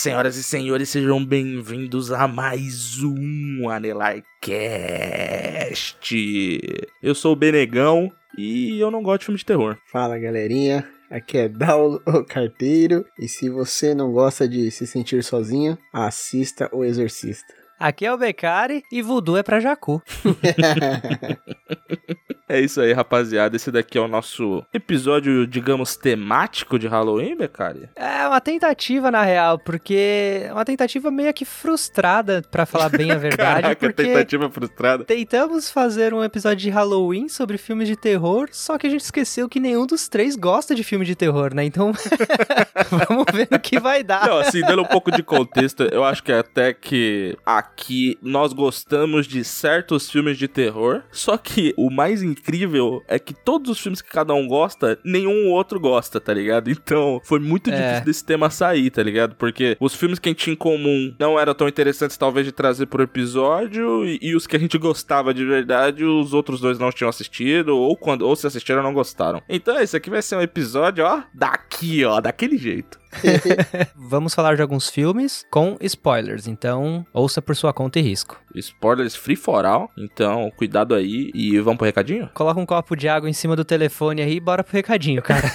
senhoras e senhores, sejam bem-vindos a mais um Anelarcast. Eu sou o Benegão e eu não gosto de filme de terror. Fala galerinha, aqui é Daulo, o carteiro, e se você não gosta de se sentir sozinho, assista O Exorcista. Aqui é o Becari e voodoo é pra Jacu. É isso aí, rapaziada. Esse daqui é o nosso episódio, digamos, temático de Halloween, Becari. É uma tentativa, na real, porque é uma tentativa meio que frustrada, pra falar bem a verdade. Caraca, porque tentativa frustrada. Tentamos fazer um episódio de Halloween sobre filmes de terror, só que a gente esqueceu que nenhum dos três gosta de filme de terror, né? Então, vamos ver no que vai dar. Não, assim, dando um pouco de contexto, eu acho que até que aqui nós gostamos de certos filmes de terror, só que o mais incrível é que todos os filmes que cada um gosta, nenhum outro gosta, tá ligado? Então, foi muito É. difícil desse tema sair, tá ligado? Porque os filmes que a gente tinha em comum não eram tão interessantes, talvez, de trazer pro episódio, e, e os que a gente gostava de verdade, os outros dois não tinham assistido, ou quando ou se assistiram, não gostaram. Então, esse aqui vai ser um episódio, ó, daqui, ó, daquele jeito. Vamos falar de alguns filmes com spoilers, então ouça por sua conta e risco. Spoilers free for all, então cuidado aí e vamos pro recadinho? Coloca um copo de água em cima do telefone aí e bora pro recadinho, cara.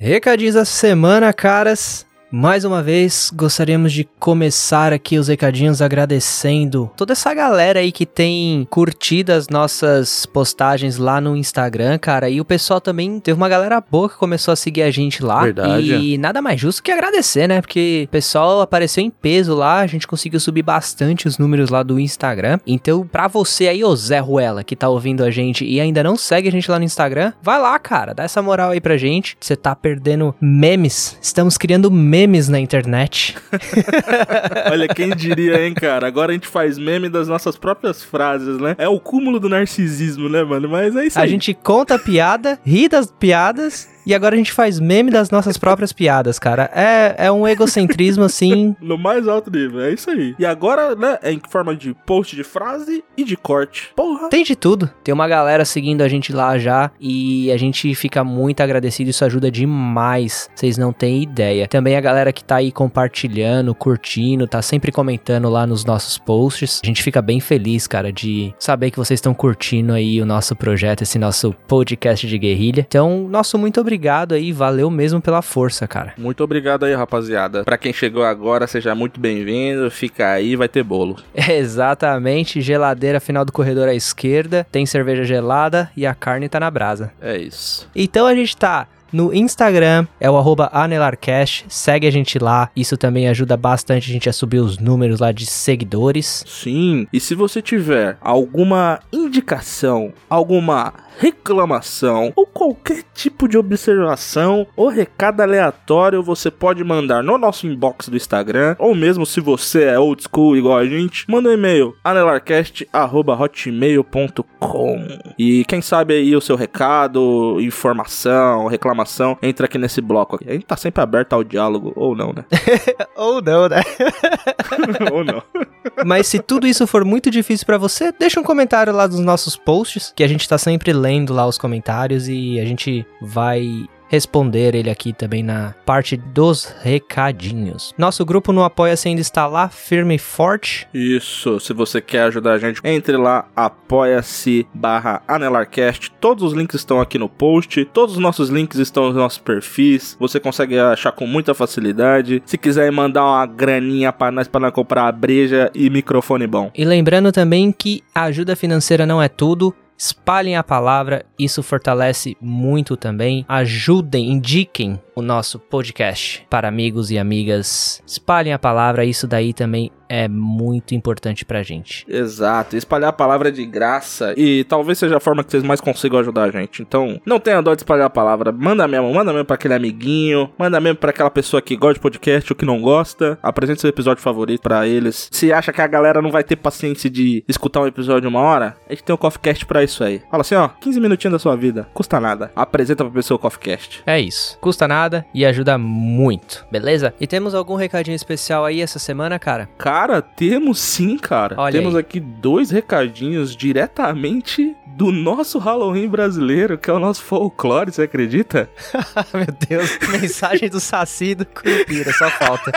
Recadinhos da semana, caras. Mais uma vez, gostaríamos de começar aqui os recadinhos agradecendo toda essa galera aí que tem curtido as nossas postagens lá no Instagram, cara. E o pessoal também teve uma galera boa que começou a seguir a gente lá. Verdade. E nada mais justo que agradecer, né? Porque o pessoal apareceu em peso lá, a gente conseguiu subir bastante os números lá do Instagram. Então, pra você aí, ô Zé Ruela, que tá ouvindo a gente e ainda não segue a gente lá no Instagram, vai lá, cara, dá essa moral aí pra gente. Você tá perdendo memes. Estamos criando memes na internet. Olha, quem diria, hein, cara? Agora a gente faz meme das nossas próprias frases, né? É o cúmulo do narcisismo, né, mano? Mas é isso A aí. gente conta a piada, ri das piadas e agora a gente faz meme das nossas próprias piadas, cara. É, é um egocentrismo assim. No mais alto nível, é isso aí. E agora, né, é em forma de post de frase e de corte. Porra! Tem de tudo. Tem uma galera seguindo a gente lá já e a gente fica muito agradecido. Isso ajuda demais. Vocês não têm ideia. Também a galera que tá aí compartilhando, curtindo, tá sempre comentando lá nos nossos posts. A gente fica bem feliz, cara, de saber que vocês estão curtindo aí o nosso projeto, esse nosso podcast de guerrilha. Então, nosso muito obrigado aí. Valeu mesmo pela força, cara. Muito obrigado aí, rapaziada. Pra quem chegou agora, seja muito bem-vindo. Fica aí, vai ter bolo. Exatamente. Geladeira final do corredor à esquerda. Tem cerveja gelada e a carne tá na brasa. É isso. Então a gente tá no Instagram, é o anelarcast, segue a gente lá, isso também ajuda bastante a gente a subir os números lá de seguidores. Sim, e se você tiver alguma indicação, alguma reclamação ou qualquer tipo de observação ou recado aleatório, você pode mandar no nosso inbox do Instagram, ou mesmo se você é old school igual a gente, manda um e-mail anelarcast@hotmail.com. E quem sabe aí o seu recado, informação, reclamação, entra aqui nesse bloco aqui. A gente tá sempre aberto ao diálogo ou não, né? Ou não, né? ou não. Mas se tudo isso for muito difícil pra você, deixa um comentário lá nos nossos posts, que a gente tá sempre lendo lá os comentários e a gente vai responder ele aqui também na parte dos recadinhos. Nosso grupo no Apoia-se ainda está lá, firme e forte. Isso, se você quer ajudar a gente, entre lá, apoia-se barra anelarcast. Todos os links estão aqui no post, todos os nossos links estão nos nossos perfis. Você consegue achar com muita facilidade. Se quiser mandar uma graninha para nós para nós comprar breja e microfone bom. E lembrando também que a ajuda financeira não é tudo. Espalhem a palavra, isso fortalece muito também. Ajudem, indiquem o nosso podcast para amigos e amigas. Espalhem a palavra, isso daí também é muito importante pra gente. Exato, espalhar a palavra é de graça e talvez seja a forma que vocês mais consigam ajudar a gente. Então, não tenha dó de espalhar a palavra, manda mesmo, manda mesmo pra aquele amiguinho, manda mesmo pra aquela pessoa que gosta de podcast ou que não gosta. Apresente seu episódio favorito pra eles. Se acha que a galera não vai ter paciência de escutar um episódio de uma hora, a gente tem o um CoffeeCast pra isso aí. Fala assim, ó, 15 minutinhos da sua vida, custa nada. Apresenta pra pessoa o CoffeeCast. É isso, custa nada e ajuda muito, beleza? E temos algum recadinho especial aí essa semana, cara? Cara, temos sim, cara. Olha temos aí. aqui dois recadinhos diretamente do nosso Halloween brasileiro, que é o nosso folclore, você acredita? Meu Deus, mensagem do Saci do Curupira, só falta.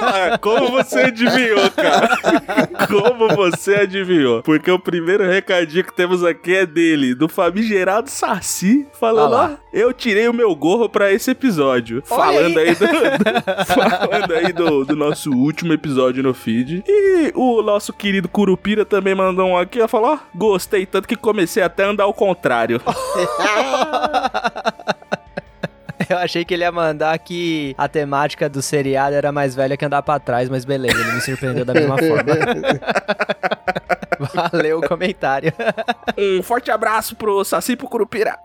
Ah, como você adivinhou, cara? Como você adivinhou? Porque o primeiro recadinho que temos aqui é dele, do famigerado Saci, falando, Ah eu tirei o meu gorro pra esse episódio. Olha falando aí. aí, do, do- falando aí do, do nosso último episódio no feed. E o nosso querido Curupira também mandou um aqui, ó, falou, ó, gostei tanto que comecei até a andar ao contrário. Eu achei que ele ia mandar que a temática do seriado era mais velha que andar pra trás, mas beleza, ele me surpreendeu da mesma forma. Valeu o comentário. Um forte abraço pro Saci pro Curupira.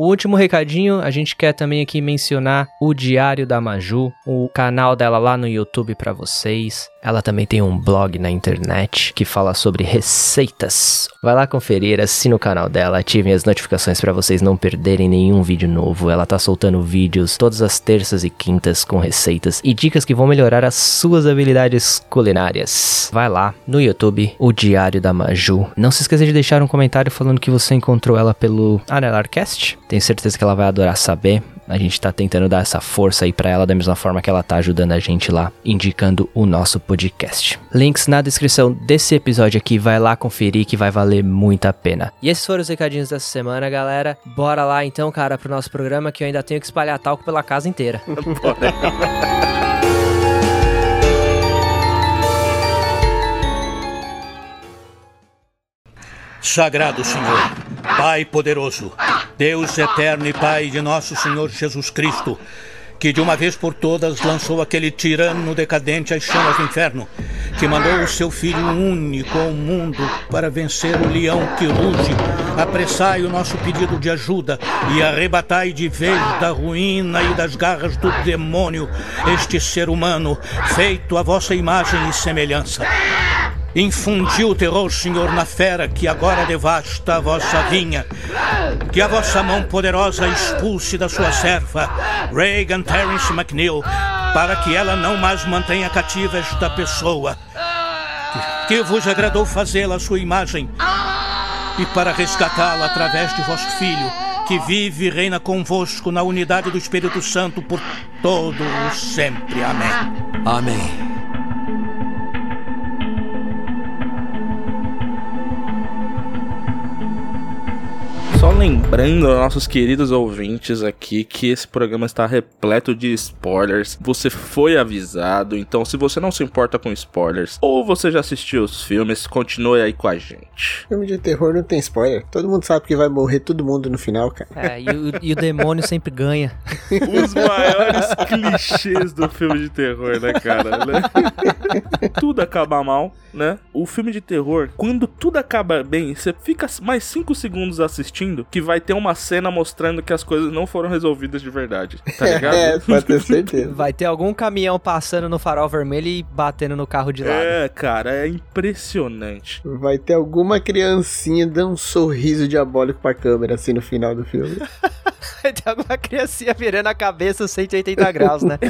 O último recadinho, a gente quer também aqui mencionar o Diário da Maju, o canal dela lá no YouTube pra vocês. Ela também tem um blog na internet que fala sobre receitas. Vai lá conferir, assine o canal dela, ativem as notificações pra vocês não perderem nenhum vídeo novo. Ela tá soltando vídeos todas as terças e quintas com receitas e dicas que vão melhorar as suas habilidades culinárias. Vai lá no YouTube, o Diário da Maju. Não se esqueça de deixar um comentário falando que você encontrou ela pelo Anelarcast. Tenho certeza que ela vai adorar saber. A gente tá tentando dar essa força aí pra ela da mesma forma que ela tá ajudando a gente lá, indicando o nosso podcast. Links na descrição desse episódio aqui, vai lá conferir que vai valer muito a pena. E esses foram os recadinhos dessa semana, galera. Bora lá então, cara, pro nosso programa que eu ainda tenho que espalhar talco pela casa inteira. Sagrado Senhor, Pai poderoso, Deus eterno e Pai de nosso Senhor Jesus Cristo, que de uma vez por todas lançou aquele tirano decadente às chamas do inferno, que mandou o seu Filho único ao mundo para vencer o leão que ruge, apressai o nosso pedido de ajuda e arrebatai de vez da ruína e das garras do demônio este ser humano, feito à vossa imagem e semelhança. Infundiu terror, Senhor, na fera que agora devasta a vossa vinha. Que a vossa mão poderosa expulse da sua serva, Reagan Terence McNeil, para que ela não mais mantenha cativa esta pessoa. Que, vos agradou fazê-la sua imagem. E para resgatá-la através de vosso Filho, que vive e reina convosco na unidade do Espírito Santo por todo o sempre. Amém. Amém. Só lembrando aos nossos queridos ouvintes aqui que esse programa está repleto de spoilers. Você foi avisado, então se você não se importa com spoilers ou você já assistiu os filmes, continue aí com a gente. Filme de terror não tem spoiler. Todo mundo sabe que vai morrer todo mundo no final, cara. É, e o, e o demônio sempre ganha. Os maiores clichês do filme de terror, né, cara? Né? tudo acaba mal, né? O filme de terror, quando tudo acaba bem, você fica mais 5 segundos assistindo que vai ter uma cena mostrando que as coisas não foram resolvidas de verdade. Tá ligado? É, pode ter certeza. Vai ter algum caminhão passando no farol vermelho e batendo no carro de lado. É, cara, é impressionante. Vai ter alguma criancinha dando um sorriso diabólico pra câmera, assim, no final do filme. Vai ter alguma criancinha virando a cabeça 180 graus, né?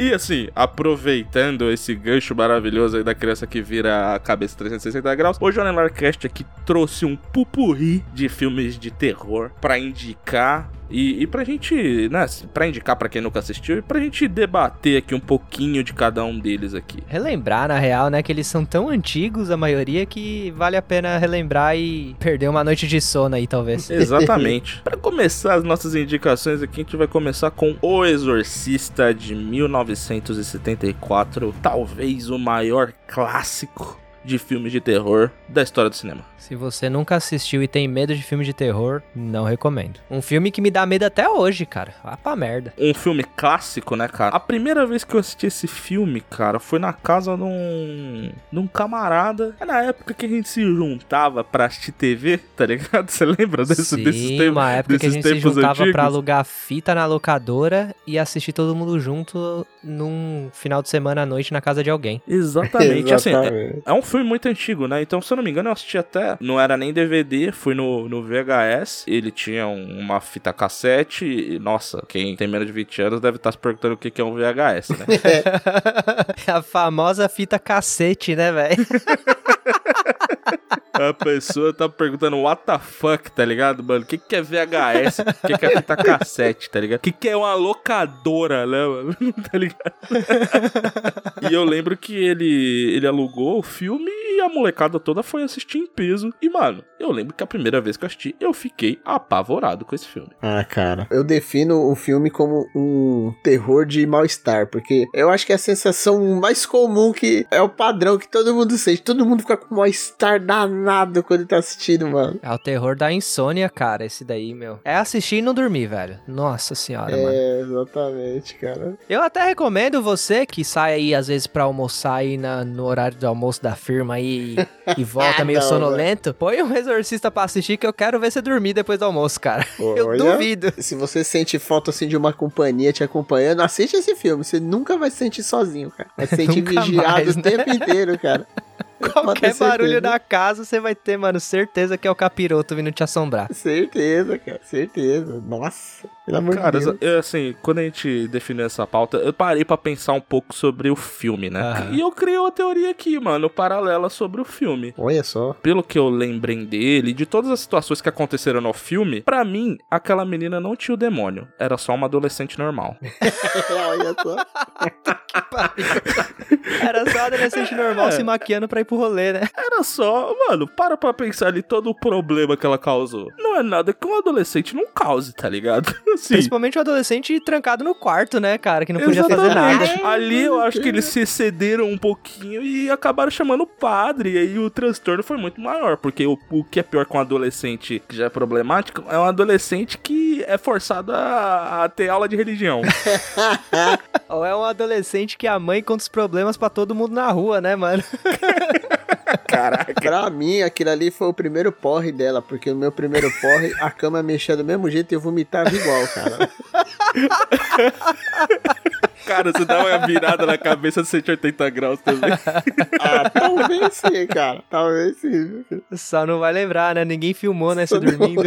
E assim, aproveitando esse gancho maravilhoso aí da criança que vira a cabeça 360 graus, hoje o Anelarcast aqui trouxe um pupurri de filmes de terror pra indicar e, e pra gente, né, pra indicar pra quem nunca assistiu e pra gente debater aqui um pouquinho de cada um deles aqui. Relembrar, na real, né, que eles são tão antigos, a maioria, que vale a pena relembrar e perder uma noite de sono aí, talvez. Exatamente. Pra começar as nossas indicações aqui, a gente vai começar com O Exorcista de 1974, talvez o maior clássico de filmes de terror da história do cinema. Se você nunca assistiu e tem medo de filme de terror, não recomendo. Um filme que me dá medo até hoje, cara. Vá pra merda. Um filme clássico, né, cara? A primeira vez que eu assisti esse filme, cara, foi na casa de um, de um camarada. É na época que a gente se juntava pra assistir TV, tá ligado? Você lembra desse, Sim, desses tempos? uma época que a gente se juntava antigos? pra alugar fita na locadora e assistir todo mundo junto num final de semana à noite na casa de alguém. Exatamente. assim, é, Exatamente. é um filme muito antigo, né? Então, se eu não me engano, eu assisti até. Não era nem DVD, fui no, no VHS. Ele tinha um- uma fita cassete. E, nossa, quem tem menos de 20 anos deve estar se perguntando o que que é um VHS, né? É a famosa fita cacete, né, velho? A pessoa tá perguntando what the fuck, tá ligado, mano? O que, que é VHS? O que, que é fita cassete, tá ligado? O que, que é uma locadora, né, mano? tá ligado? e eu lembro que ele, ele alugou o filme e a molecada toda foi assistir em peso. E, mano, eu lembro que a primeira vez que eu assisti, eu fiquei apavorado com esse filme. Ah, cara. Eu defino o filme como um terror de mal-estar, porque eu acho que é a sensação mais comum que é o padrão que todo mundo sente. Todo mundo fica com mal-estar danado quando tá assistindo, mano. É o terror da insônia, cara, esse daí, meu. É assistir e não dormir, velho. Nossa senhora, mano. É, exatamente, cara. Eu até recomendo você que sai aí às vezes pra almoçar aí na- no horário do almoço da firma aí e volta meio Não, sonolento. Põe um exorcista pra assistir que eu quero ver você dormir depois do almoço, cara. Eu Olha. duvido. Se você sente falta assim de uma companhia te acompanhando, assiste esse filme. Você nunca vai se sentir sozinho, cara. Vai se sentir vigiado mais, o né? tempo inteiro, cara. Qualquer barulho na casa, você vai ter, mano, certeza que é o capiroto vindo te assombrar. Certeza, cara. Certeza. Nossa. Pelo amor Cara, de Deus. eu, assim, quando a gente definiu essa pauta, eu parei pra pensar um pouco sobre o filme, né? Aham. E eu criei uma teoria aqui, mano, paralela sobre o filme. Olha só. pelo que eu lembrei dele, de todas as situações que aconteceram no filme, pra mim, aquela menina não tinha o demônio. Era só uma adolescente normal. Olha só. Era só adolescente normal É. se maquiando pra ir pro rolê, né? Era só, mano, para pra pensar ali todo o problema que ela causou. Não é nada que um adolescente não cause, tá ligado? Assim. Principalmente o adolescente trancado no quarto, né, cara? Que não podia fazer nada. Exatamente. Ali eu acho que eles se excederam um pouquinho e acabaram chamando o padre. E aí o transtorno foi muito maior. Porque o, o que é pior com um adolescente que já é problemático é um adolescente que é forçado a, a ter aula de religião. Ou é um adolescente que a mãe conta os problemas pra todo mundo na rua, né, mano? Caraca. Pra mim, aquilo ali foi o primeiro porre dela, porque o meu primeiro porre, a cama mexia do mesmo jeito e eu vomitava igual, cara. Cara, você dá uma virada na cabeça de 180 graus também. Ah, talvez sim, cara. Talvez sim. Só não vai lembrar, né? Ninguém filmou, né? Você dormindo.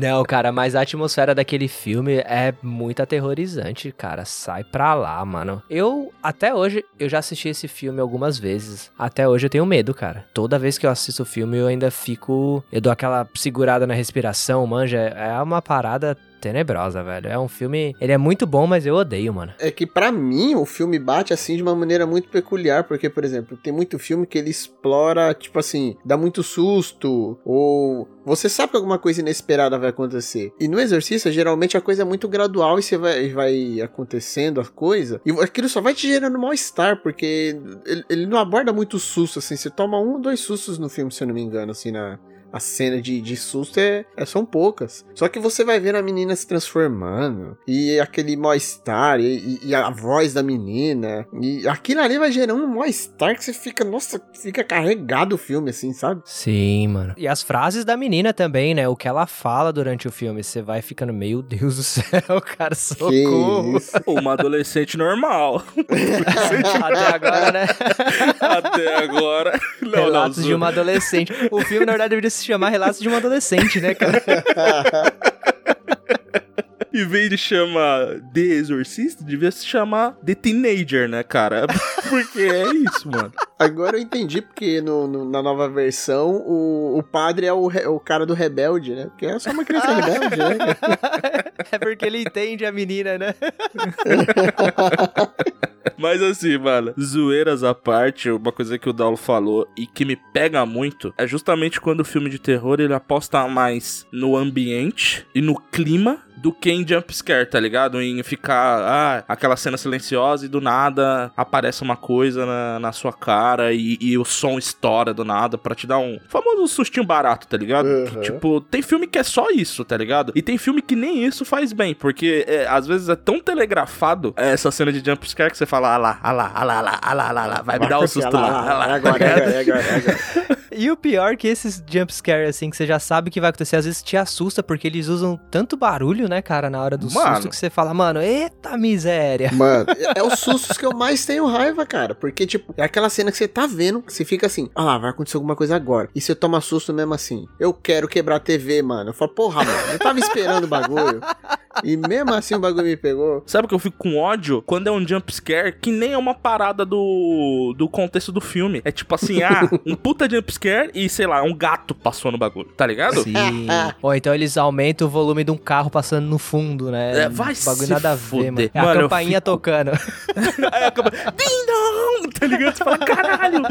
não. Não, cara, mas a atmosfera daquele filme é muito aterrorizante, cara. Sai pra lá, mano. Eu, até hoje, eu já assisti esse filme algumas vezes. Até hoje eu tenho medo, cara. Toda vez que eu assisto o filme, eu ainda fico. Eu dou aquela segurada na respiração, manja. É uma parada tenebrosa, velho. É um filme. Ele é muito bom, mas eu odeio, mano. É que pra mim o filme bate assim de uma maneira muito peculiar, porque, por exemplo, tem muito filme que ele explora, tipo assim, dá muito susto, ou você sabe que alguma coisa inesperada vai acontecer. E no Exorcista, geralmente a coisa é muito gradual e você vai, vai acontecendo a coisa, e aquilo só vai te gerando mal-estar, porque ele, ele não aborda muito susto, assim, você toma um ou dois sustos no filme, se eu não me engano, assim, na, a cena de, de susto é, é- são poucas. Só que você vai vendo a menina se transformando. E aquele mal-estar. E, e- e a voz da menina. E aquilo ali vai gerando um mal-estar que você fica. Nossa, fica carregado o filme, assim, sabe? Sim, mano. E as frases da menina também, né? O que ela fala durante o filme. Você vai ficando, meu Deus do céu, cara, socorro. Que isso. Uma adolescente normal. Até agora, né? Até agora. Não, não, Relatos de zo- uma adolescente. O filme, na verdade, deveria se chamar Relatos de uma Adolescente, né, cara? Em vez de chamar The Exorcist, devia se chamar The Teenager, né, cara? Porque é isso, mano. Agora eu entendi porque no, no- na nova versão o, o padre é o, re- o cara do rebelde, né? Porque é só uma criança rebelde, né? É porque ele entende a menina, né? Mas assim, mano, zoeiras à parte, uma coisa que o Daulo falou e que me pega muito é justamente quando o filme de terror ele aposta mais no ambiente e no clima do que em jumpscare, tá ligado? Em ficar, ah, aquela cena silenciosa e do nada aparece uma coisa na, na sua cara e, e o som estoura do nada pra te dar um famoso sustinho barato, tá ligado? Uhum. Tipo, tem filme que é só isso, tá ligado? E tem filme que nem isso faz bem, porque é, às vezes é tão telegrafado essa cena de jumpscare que você fala, ah lá, ah lá, ah lá, ah lá, ah lá, ah lá, lá, vai me dar um susto lá, ah lá, É agora, é agora, é agora, é agora. E o pior é que esses jumpscare, assim, que você já sabe que vai acontecer, às vezes te assusta, porque eles usam tanto barulho, né, cara, na hora do Mano. susto, que você fala, mano, eita miséria. Mano, é, os sustos que eu mais tenho raiva, cara. Porque, tipo, é aquela cena que você tá vendo, que você fica assim, ah lá, vai acontecer alguma coisa agora. E você toma susto mesmo assim. Eu quero quebrar a TV, mano. Eu falo, porra, mano, eu tava esperando o bagulho. E mesmo assim o bagulho me pegou. Sabe que eu fico com ódio? Quando é um jumpscare que nem é uma parada do, do contexto do filme. É tipo assim, ah, um puta jumpscare e, sei lá, um gato passou no bagulho, tá ligado? Sim. Ou então eles aumentam o volume de um carro passando no fundo, né? É, vai bagulho se nada a ver, fuder. mano. É a Mano, eu campainha fico- tocando. Aí acaba, ding dong, tá ligado? Você fala, caralho.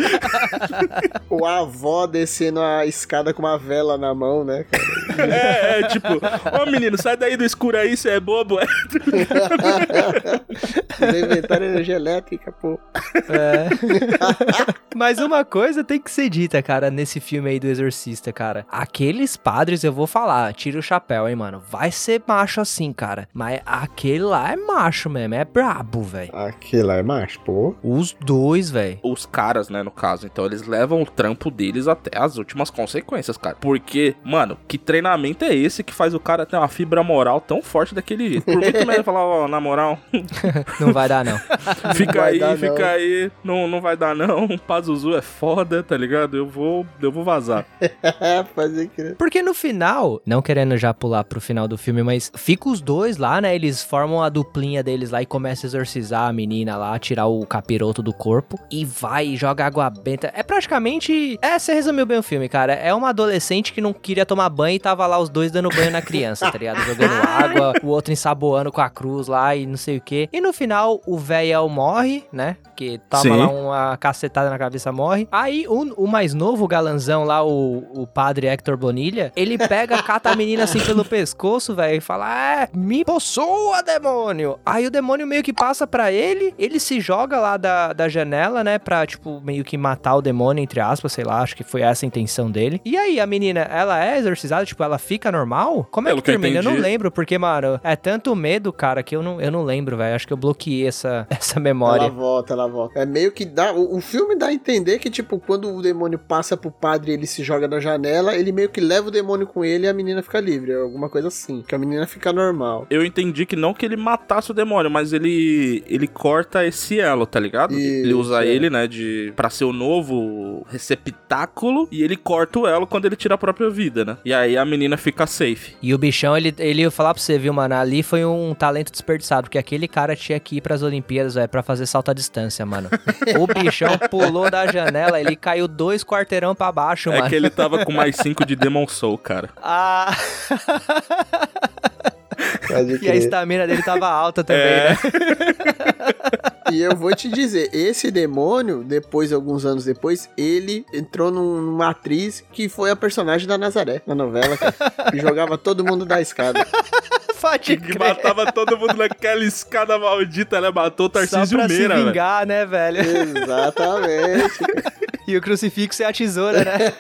O avó descendo a escada com uma vela na mão, né, cara? É, é tipo, ô menino, sai daí do escuro aí, você é bobo. É. Inventaram energia elétrica, pô. É. Mas uma coisa tem que ser dita, cara, nesse filme aí do Exorcista, cara. Aqueles padres, eu vou falar, tira o chapéu, hein, mano. Vai ser macho assim, cara. Mas aquele lá é macho mesmo, é brabo, velho. Aquele lá é macho, pô. Os dois, velho. Os caras, né, no caso, então eles levam o trampo deles até as últimas consequências, cara. Porque, mano, que treinamento é esse que faz o cara ter uma fibra moral tão forte daquele jeito? Por que que vai falar, ó, na moral, Não vai dar, não. fica vai aí, dar, fica não. aí, não, não vai dar não, Pazuzu é foda, tá ligado? Eu vou, eu vou vazar. Fazer crer. Porque no final, não querendo já pular pro final do filme, mas fica os dois lá, né? Eles formam a duplinha deles lá e começam a exorcizar a menina lá, tirar o capiroto do corpo e vai e joga água benta. É praticamente. É, você resumiu bem o filme, cara. É uma adolescente que não queria tomar banho e tava lá os dois dando banho na criança, tá ligado? Jogando água, o outro ensaboando com a cruz lá e não sei o quê. E no final, o velho morre, né? Que toma Sim. lá uma cacetada na cabeça, morre. Aí o, o mais novo, galanzão lá, o, o padre Hector Bonilha, ele pega, cata a menina assim pelo pescoço, velho, e fala: É, me possua, demônio! Aí o demônio meio que passa pra ele, ele se joga lá da, da janela, né? Pra, tipo, meio que matar o demônio, entre aspas, sei lá, acho que foi essa a intenção dele. E aí, a menina, ela é exorcizada, tipo, ela fica normal? Como é Pelo que que termina? Eu não lembro, porque, mano, é tanto medo, cara, que eu não, eu não lembro, velho. Acho que eu bloqueei essa, essa Ela memória. volta, ela volta. É meio que dá. O, o filme dá a entender que, tipo, quando o demônio passa pro padre e ele se joga da janela, ele meio que leva o demônio com ele e a menina fica livre. Alguma coisa assim. Que a menina fica normal. Eu entendi que não que ele matasse o demônio, mas ele ele corta esse elo, tá ligado? Isso, ele usa é. ele, né, de para ser o novo receptáculo e ele corta o elo quando ele tira a própria vida, né? E aí a menina fica safe. E o bichão, ele, ele ia falar pra você, viu, mano? Ali foi um talento desperdiçado, porque aquele cara tinha que ir pras Olimpíadas, velho, pra fazer salto à distância, mano. o bichão pulou da janela, ele caiu dois quarteirão pra baixo, É mano. que ele tava com mais 5 de Demon Soul, cara. Ah, Pode e a estamina dele tava alta também, É. né? E eu vou te dizer, esse demônio, depois, alguns anos depois, ele entrou num- numa atriz que foi a personagem da Nazaré na novela, cara, que jogava todo mundo da escada. Pode Que crer. matava todo mundo naquela escada maldita, né? Matou o Só Tarcísio pra se Meira, velho. vingar, né, velho? Exatamente. E o crucifixo é a tesoura, né?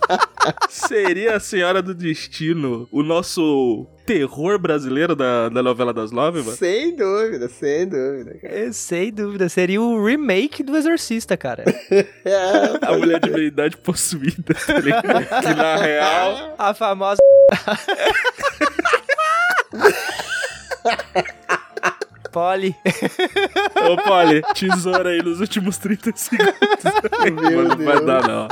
Seria a Senhora do Destino o nosso terror brasileiro da, da novela das nove, mano? sem dúvida, sem dúvida, cara. É, Sem dúvida, seria o remake do Exorcista, cara. É, A mulher de verdade possuída, tá ligado? Que na real. A famosa. Polly. Ô, Polly, tesoura aí nos últimos 30 segundos. Meu Mano, não vai dar, não.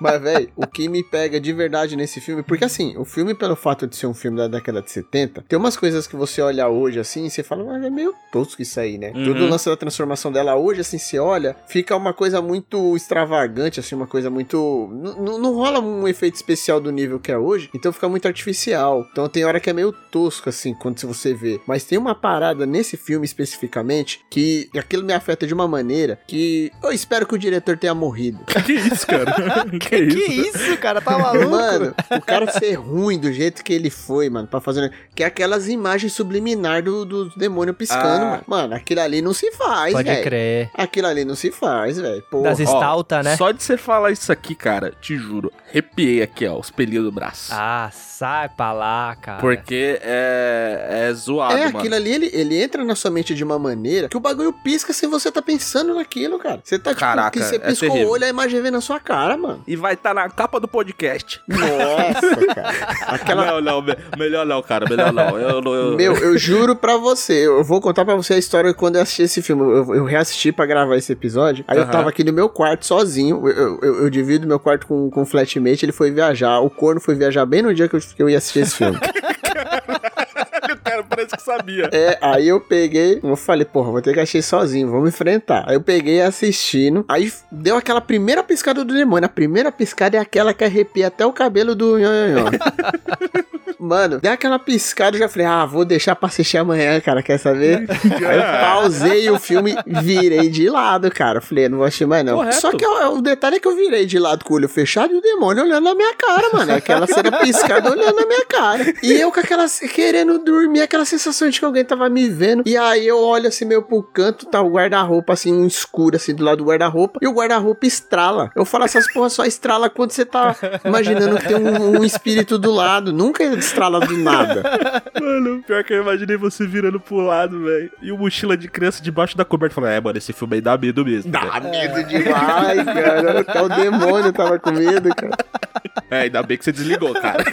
Mas, velho, o que me pega de verdade nesse filme, porque assim, o filme, pelo fato de ser um filme da década de 70, tem umas coisas que você olha hoje assim e você fala, mas é meio tosco isso aí, né? Uhum. Todo o lance da transformação dela hoje, assim, você olha, fica uma coisa muito extravagante, assim, uma coisa muito. n- n- Não rola um efeito especial do nível que é hoje, então fica muito artificial. Então tem hora que é meio tosco, assim, quando você vê. Mas tem uma parada nesse filme especificamente que aquilo me afeta de uma maneira que eu espero que o diretor tenha morrido. Que isso, cara? que Que isso? isso, cara? Tá maluco? Mano, o cara ser ruim do jeito que ele foi, mano, pra fazer. Que é aquelas imagens subliminar do, do demônio piscando, Ah. mano. Mano, aquilo ali não se faz, Pode velho. crer. Aquilo ali não se faz, velho. Das estalta, né? Só de você falar isso aqui, cara, te juro, arrepiei aqui, ó, os pelinhos do braço. Ah, sai pra lá, cara. Porque é, é zoado, É, mano. aquilo ali, ele, ele entra na sua mente de uma maneira que o bagulho pisca sem você tá pensando naquilo, cara. Você tá, tipo, Caraca, que você é piscou terrível. o olho, a imagem vem na sua cara, mano. E vai estar na capa do podcast. Nossa, cara. Aquela... Não, não, me- melhor não, cara, melhor não. Eu, não- eu, Meu, eu juro pra você, eu vou contar pra você a história quando eu assisti esse filme. Eu, eu reassisti pra gravar esse episódio. Aí eu Aham. tava aqui no meu quarto sozinho. Eu, eu, eu divido meu quarto com, com um flatmate, ele foi viajar. O corno foi viajar bem no dia que eu, que eu ia assistir esse filme. parece que sabia. É, aí eu peguei, eu falei, porra, vou ter que assistir sozinho, vamos enfrentar. Aí eu peguei assistindo, aí deu aquela primeira piscada do demônio. A primeira piscada é aquela que arrepia até o cabelo do nhonhonhon. Mano, deu aquela piscada, eu já falei, ah, vou deixar pra assistir amanhã, cara, quer saber? Aí eu pausei o filme, virei de lado, cara. Falei, não vou assistir mais não. Correto. Só que o, o detalhe é que eu virei de lado com o olho fechado e o demônio olhando na minha cara, mano. Aquela cena piscada olhando na minha cara. E eu com aquela, querendo dormir, aquela sensação de que alguém tava me vendo. E aí eu olho assim meio pro canto, tá o guarda-roupa assim, um escuro assim do lado do guarda-roupa. E o guarda-roupa estrala. Eu falo, essas porra só estrala quando você tá imaginando que tem um, um espírito do lado. Nunca estrala do nada. Mano, pior que eu imaginei você virando pro lado, velho. E o mochila de criança debaixo da coberta. Falando, é, mano, esse filme aí dá medo mesmo. Dá medo demais, cara. Até o demônio tava com medo, cara. É, ainda bem que você desligou, cara.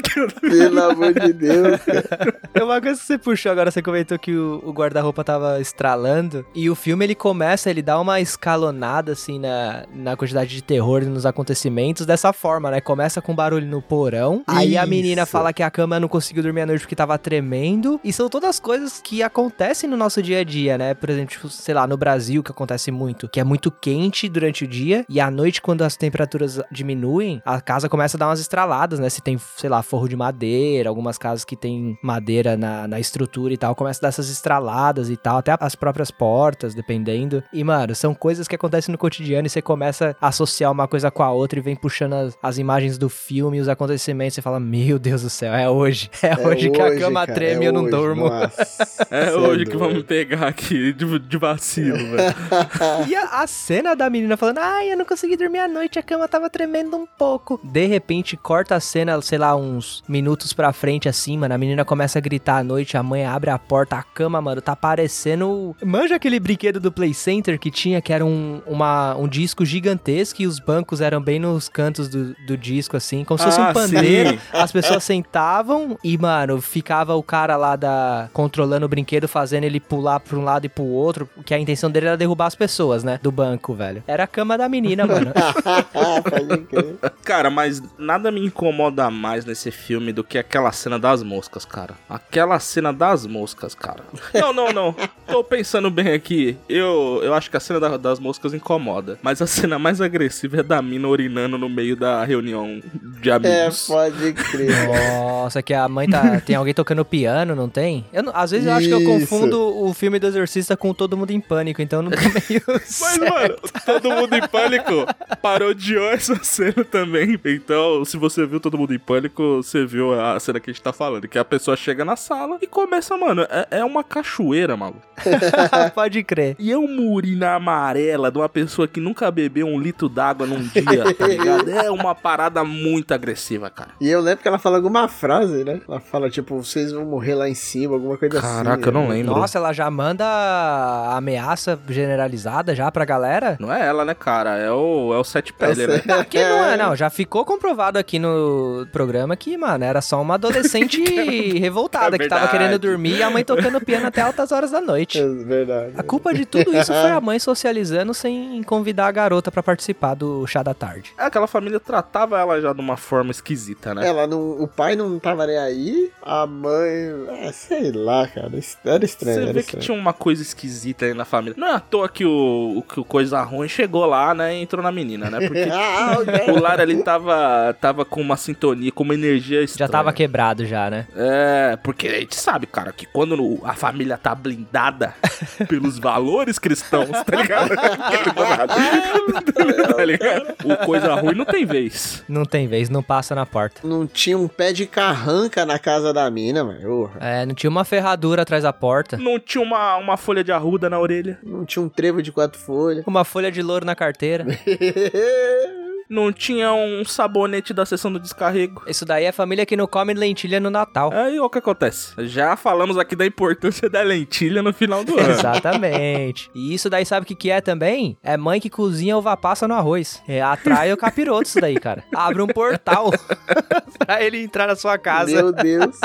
Pelo amor de Deus, cara. É uma coisa que você puxou agora, você comentou que o, o guarda-roupa tava estralando. E o filme ele começa, ele dá uma escalonada assim na, na quantidade de terror e nos acontecimentos dessa forma, né? Começa com barulho no porão. Aí a menina Isso. fala que a cama não conseguiu dormir à noite porque tava tremendo. E são todas coisas que acontecem no nosso dia a dia, né? Por exemplo, tipo, sei lá, no Brasil que acontece muito, que é muito quente durante o dia e à noite quando as temperaturas diminuem, a casa começa a dar umas estraladas, né? Se tem, sei lá, forro de madeira, algumas casas que tem madeira na, na estrutura e tal, começa a dar essas estraladas e tal, até as próprias portas, dependendo. E, mano, são coisas que acontecem no cotidiano e você começa a associar uma coisa com a outra e vem puxando as, as imagens do filme, os acontecimentos, você fala, meu Deus do céu, é hoje. É, hoje que a cama cara, treme e é eu não hoje, durmo. nossa, É cê hoje que vamos pegar aqui de, de vacilo, velho. E a, a cena da menina falando, ai, eu não consegui dormir à noite, a cama tava tremendo um pouco. De repente, corta a cena, sei lá, uns minutos pra frente assim, mano. A menina começa a gritar à noite, a mãe abre a porta, a cama, mano, tá parecendo. Manja aquele brinquedo do Play Center que tinha, que era um, uma, um disco gigantesco e os bancos eram bem nos cantos do, do disco, assim, como se fosse Ah, um pandeiro. sim. As pessoas sentavam e, mano, ficava o cara lá da. controlando o brinquedo, fazendo ele pular pra um lado e pro outro. Que a intenção dele era derrubar as pessoas, né? Do banco, velho. Era a cama da menina, mano. Pode crer. Cara, mas nada me incomoda mais nesse filme do que aquela cena das moscas, cara. Aquela cena das moscas, cara. Não, não, não. Tô pensando bem aqui. Eu, eu acho que a cena da- das moscas incomoda. Mas a cena mais agressiva é da mina urinando no meio da reunião de É, amigos. pode crer. Nossa, que a mãe tá. Tem alguém tocando piano, não tem? Eu às vezes eu acho que eu confundo o filme do Exorcista com Todo Mundo em Pânico, então eu não tô meio. Mas, mano, todo mundo em pânico parodiou essa cena também. Então, se você viu todo mundo em pânico, você viu a cena que a gente tá falando. Que a pessoa chega na sala e começa, mano, é, é uma cachoeira, maluco. Pode crer. E é uma urina amarela de uma pessoa que nunca bebeu um litro d'água num dia, tá ligado? É uma parada muito agressiva, cara. E eu lembro que ela fala alguma frase, né? Ela fala, tipo, vocês vão morrer lá em cima, alguma coisa assim. Caraca, eu não né? lembro. Nossa, ela já manda ameaça generalizada já pra galera? Não é ela, né, cara? É o, é o Sete Pele, né? Não, que não é, não. Já ficou comprovado aqui no programa que, mano, era só uma adolescente revoltada É que tava querendo dormir e a mãe tocando piano até altas horas da noite. É verdade. A culpa de tudo isso foi a mãe socializando sem convidar a garota pra participar do chá da tarde. É, aquela família tratava ela já de uma forma esquisita, né? Ela não, o pai não tava nem aí, a mãe, é, sei lá, cara, era estranho, Você era vê que estranho. tinha uma coisa esquisita aí na família. Não é à toa que o, o, que o coisa ruim chegou lá, né? E entrou na menina, né? Porque Ah, o lar ali tava, tava com uma sintonia, com uma energia Já estranha. tava quebrado já, né? É, porque a gente sabe, cara, que quando a família tá blindada pelos valores cristãos, tá ligado? tá ligado? O coisa ruim não tem vez. Não tem vez, não passa na porta. Não tinha um pé de carranca na casa da mina, mano. É, não tinha uma ferradura atrás da porta. Não tinha uma, uma folha de arruda na orelha. Não tinha um trevo de quatro folhas. Uma folha de louro na carteira. Não tinha um sabonete da sessão do descarrego. Isso daí é família que não come lentilha no Natal. Aí o que acontece? Já falamos aqui da importância da lentilha no final do ano. Exatamente. E isso daí sabe o que, que é também? É mãe que cozinha uva passa no arroz. É, atrai o capiroto isso daí, cara. Abre um portal pra ele entrar na sua casa. Meu Deus.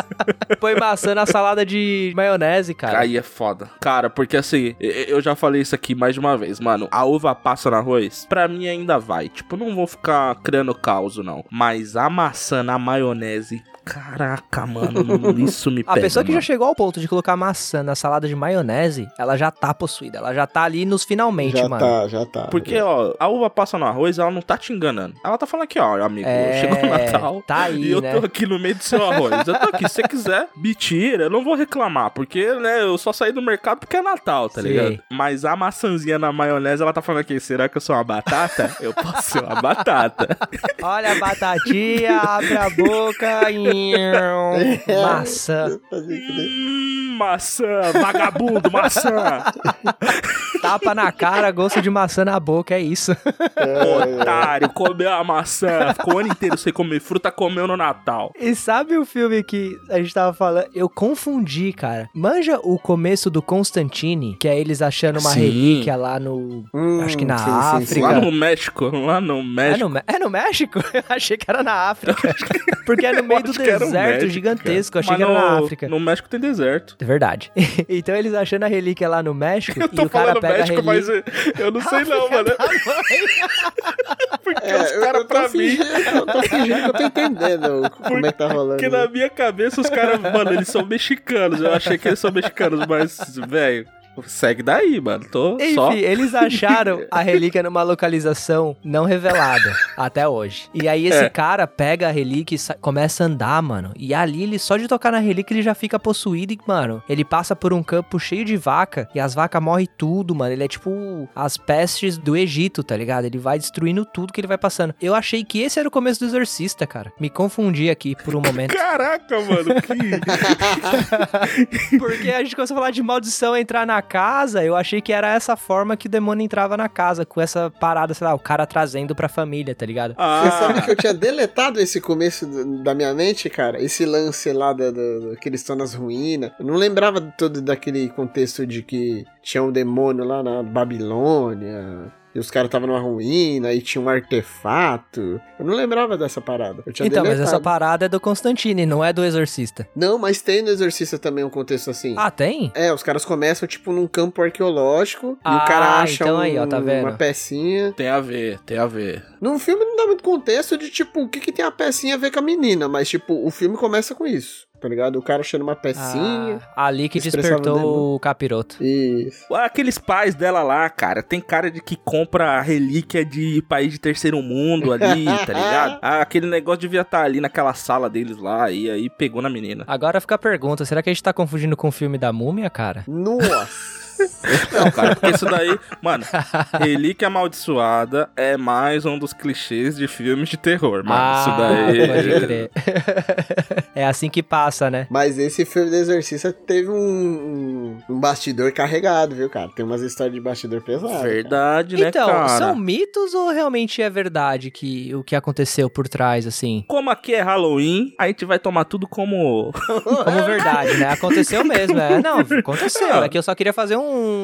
Põe maçã na salada de maionese, cara. Aí é foda. Cara, porque assim, eu já falei isso aqui mais de uma vez, mano. A uva passa no arroz, pra mim ainda vai. Tipo, não vou ficar criando caos, não. Mas a maçã na maionese, caraca, mano, isso me A pega. pessoa que já mano. chegou ao ponto de colocar maçã na salada de maionese, ela já tá possuída. Ela já tá ali nos finalmente, já mano. tá, já tá. Porque, ó, a uva passa no arroz, ela não tá te enganando. Ela tá falando aqui, ó, amigo, É, chegou o Natal. tá aí, e eu né? tô aqui no meio do seu arroz. Eu tô aqui, se você quiser, me tira, eu não vou reclamar. Porque, né, eu só saí do mercado porque é Natal, tá Sim. ligado? Mas a maçãzinha na maionese, ela tá falando aqui, será que eu sou uma batata? eu posso ser uma batata. Olha a batatinha, abre a boca. iu, Maçã. Crer. hum, maçã, vagabundo, maçã. Tapa na cara, gosto de maçã na boca, é isso. Otário, comeu a maçã. Ficou o ano inteiro sem comer fruta, comeu no Natal. E sabe o filme que a gente tava falando? Eu confundi, cara. Manja o começo do Constantine, que é eles achando uma Sim. relíquia lá no. Hum, Acho que na sim, sim, sim. África. Lá no México, lá no É México. no, Mé- é no México? Eu achei que era na África. Porque é no meio do deserto México, gigantesco. Eu achei Mas que era no, na África. No México tem deserto. É verdade. então eles achando a relíquia lá no México e o cara pega México, a mas eu, não sei não, mano. Porque É, os caras, pra mim... fingindo, eu tô fingindo que eu tô entendendo como é que tá rolando. Porque na minha cabeça os caras, mano, eles são mexicanos. Eu achei que eles são mexicanos, mas, velho, segue daí, mano. Tô Enfim, só. eles acharam a relíquia numa localização não revelada até hoje. E aí esse É. cara pega a relíquia e começa a andar, mano. E ali ele só de tocar na relíquia ele já fica possuído e, mano, ele passa por um campo cheio de vaca e as vacas morrem tudo, mano. Ele é tipo as pestes do Egito, tá ligado? Ele vai destruindo tudo que ele vai passando. Eu achei que esse era o começo do Exorcista, cara. Me confundi aqui por um momento. Caraca, mano, que. Porque a gente começou a falar de maldição entrar na casa, eu achei que era essa forma que o demônio entrava na casa, com essa parada, sei lá, o cara trazendo pra família, tá ligado? Ah, Você sabe que eu tinha deletado esse começo do- da minha mente, cara? Esse lance lá da, da- da- que eles estão nas ruínas. Eu não lembrava todo daquele contexto de que tinha um demônio lá na Babilônia. E os caras estavam numa ruína e tinha um artefato. Eu não lembrava dessa parada. Eu tinha Então, mas deletado. essa parada é do Constantine, não é do Exorcista. Não, mas tem no Exorcista também um contexto assim. Ah, tem? É, os caras começam, tipo, num campo arqueológico e Ah, o cara acha então um- aí, ó, tá vendo? uma pecinha. Tem a ver, tem a ver. No filme não dá muito contexto de, tipo, o que, que tem a pecinha a ver com a menina, mas, tipo, o filme começa com isso, tá ligado? O cara achando uma pecinha. Ah, ali que despertou o capiroto. Isso. Aqueles pais dela lá, cara, tem cara de que compra relíquia de país de terceiro mundo ali, tá ligado? Ah, aquele negócio devia estar ali naquela sala deles lá, e aí pegou na menina. Agora fica a pergunta, será que a gente tá confundindo com o filme da múmia, cara? Nossa. Não, cara, porque isso daí, mano, relíquia amaldiçoada é mais um dos clichês de filmes de terror, mano. ah, isso daí. pode crer. é assim que passa, né? Mas esse filme do Exorcista teve um, um, um bastidor carregado, viu, cara? Tem umas histórias de bastidor pesadas. Verdade, né, Então, cara? são mitos ou realmente é verdade que o que aconteceu por trás, assim? Como aqui é Halloween, a gente vai tomar tudo como. Como verdade, né? Aconteceu mesmo. É, não, aconteceu. É que eu só queria fazer um,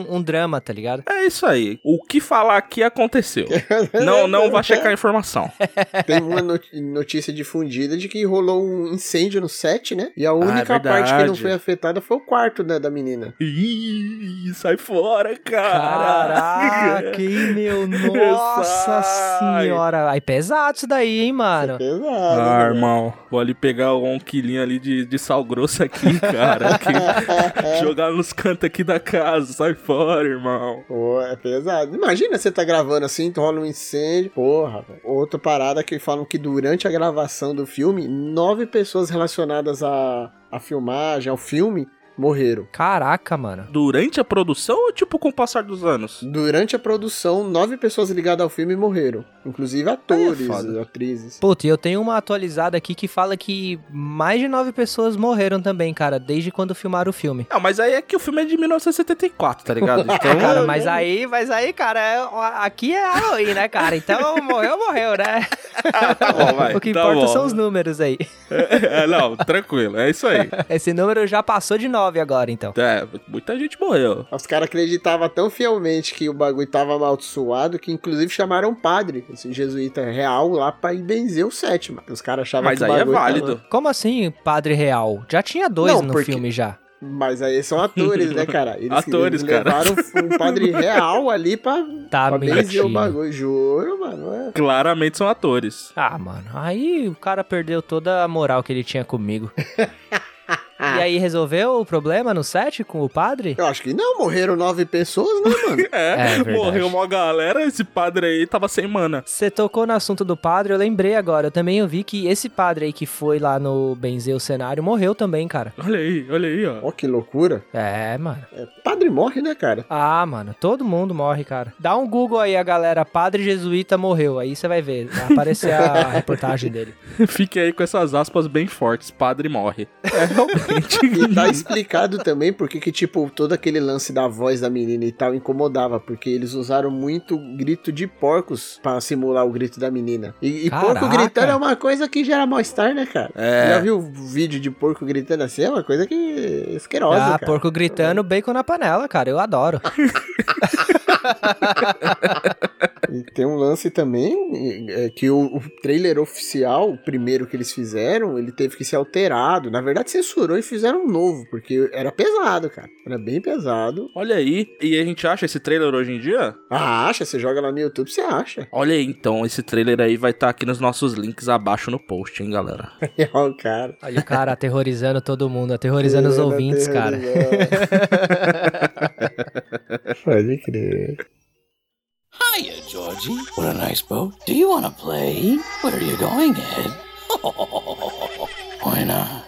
um drama, tá ligado? É isso aí. O que falar aqui aconteceu. Não, não vai checar a informação. Tem uma not- notícia difundida de que rolou um incêndio no set, né? E a única é parte que não foi afetada foi o quarto né, da menina. Ih, sai fora, cara. Caraca, hein, meu? Nossa Sai. senhora. Aí pesado isso daí, hein, mano? Pesado. Ah, né? irmão, vou ali pegar um quilinho ali de, de sal grosso aqui, cara. aqui. jogar nos cantos aqui da casa, sai fora, irmão. Pô, é pesado. Imagina você tá gravando assim, rola um incêndio. Porra, velho. Outra parada que falam que durante a gravação do filme, nove pessoas relacionadas à, à filmagem, ao filme, morreram. Caraca, mano. Durante a produção ou tipo com o passar dos anos? Durante a produção, nove pessoas ligadas ao filme morreram. Inclusive atores, foda. atrizes. Puta, e eu tenho uma atualizada aqui que fala que mais de nove pessoas morreram também, cara, desde quando filmaram o filme. Não, mas aí é que o filme é de 1974, tá ligado? Então, Cara, mas aí, mas aí, cara, é- aqui é Halloween, né, cara? Então morreu, morreu, né? tá bom, vai. o que tá importa bom. são os números aí. É, não, tranquilo, é isso aí. Esse número já passou de nove agora, então. É, muita gente morreu. Os caras acreditavam tão fielmente que o bagulho tava amaldiçoado que inclusive chamaram um padre, esse jesuíta real, lá pra ir benzer o sétimo. Os caras achavam Mas que o aí é bagulho tava- válido. Como assim, Padre Real? Já tinha dois Não, no porque- filme já. Mas aí são atores, né, cara? Eles, Atores, eles cara. levaram um padre real ali pra, Tá pra benzer o bagulho. Juro, mano. É. Claramente são atores. Ah, mano, aí o cara perdeu toda a moral que ele tinha comigo. e aí resolveu o problema no set com o padre? Eu acho que não, morreram nove pessoas, né, mano? É, É verdade. morreu uma galera, esse padre aí tava sem mana. Você tocou no assunto do padre, eu lembrei agora. Eu também ouvi que esse padre aí que foi lá no benzer o cenário morreu também, cara. Olha aí, olha aí, ó. Ó, que loucura. É, mano. É, padre morre, né, cara? Ah, mano, todo mundo morre, cara. Dá um Google aí, a galera. Padre jesuíta morreu. Aí você vai ver. Vai aparecer a reportagem dele. Fique aí com essas aspas bem fortes, padre morre. É, realmente. E tá explicado também porque que, tipo, todo aquele lance da voz da menina e tal incomodava, porque eles usaram muito grito de porcos pra simular o grito da menina. E, e porco gritando é uma coisa que gera mal-estar, né, cara? É. Já viu o vídeo de porco gritando assim? É uma coisa que esquerosa, ah, cara. porco gritando, bacon na panela, cara. Eu adoro. E tem um lance também é, que o, o trailer oficial, o primeiro que eles fizeram, ele teve que ser alterado. Na verdade, censurou e fizeram um novo, porque era pesado, cara. Era bem pesado. Olha aí. E a gente acha esse trailer hoje em dia? Ah, acha? Você joga lá no YouTube, você acha. Olha aí, então, esse trailer aí vai estar aqui nos nossos links abaixo no post, hein, galera. É o cara. Olha o cara aterrorizando todo mundo, aterrorizando os ouvintes, cara. Pode crer. Hiya, Georgie. What a nice boat. Do you want to play? Where are you going, Ed? Why not?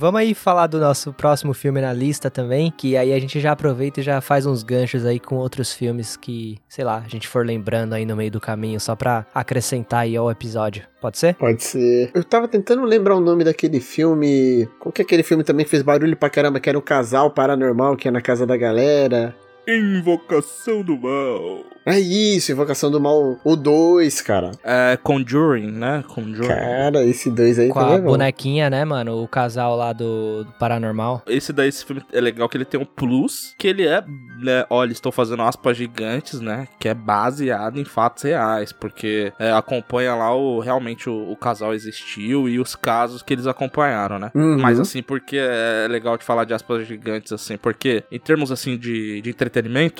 Vamos aí falar do nosso próximo filme na lista também, que aí a gente já aproveita e já faz uns ganchos aí com outros filmes que, sei lá, a gente for lembrando aí no meio do caminho, só pra acrescentar aí ao episódio. Pode ser? Pode ser. Eu tava tentando lembrar o nome daquele filme. Qual que é aquele filme também que fez barulho pra caramba? Que era o casal paranormal que é na casa da galera. Invocação do mal. É isso, Invocação do Mal, o 2, cara. É Conjuring, né? Conjuring. Cara, esse 2 aí Com também a é bom. bonequinha, né, mano? O casal lá do, do Paranormal. Esse daí, esse filme é legal que ele tem um plus, que ele é, né, olha, estou fazendo aspas gigantes, né, que é baseado em fatos reais, porque é, acompanha lá o, realmente o, o casal existiu e os casos que eles acompanharam, né. Uhum. Mas assim, porque é legal de falar de aspas gigantes, assim, porque em termos, assim, de, de entretenimento,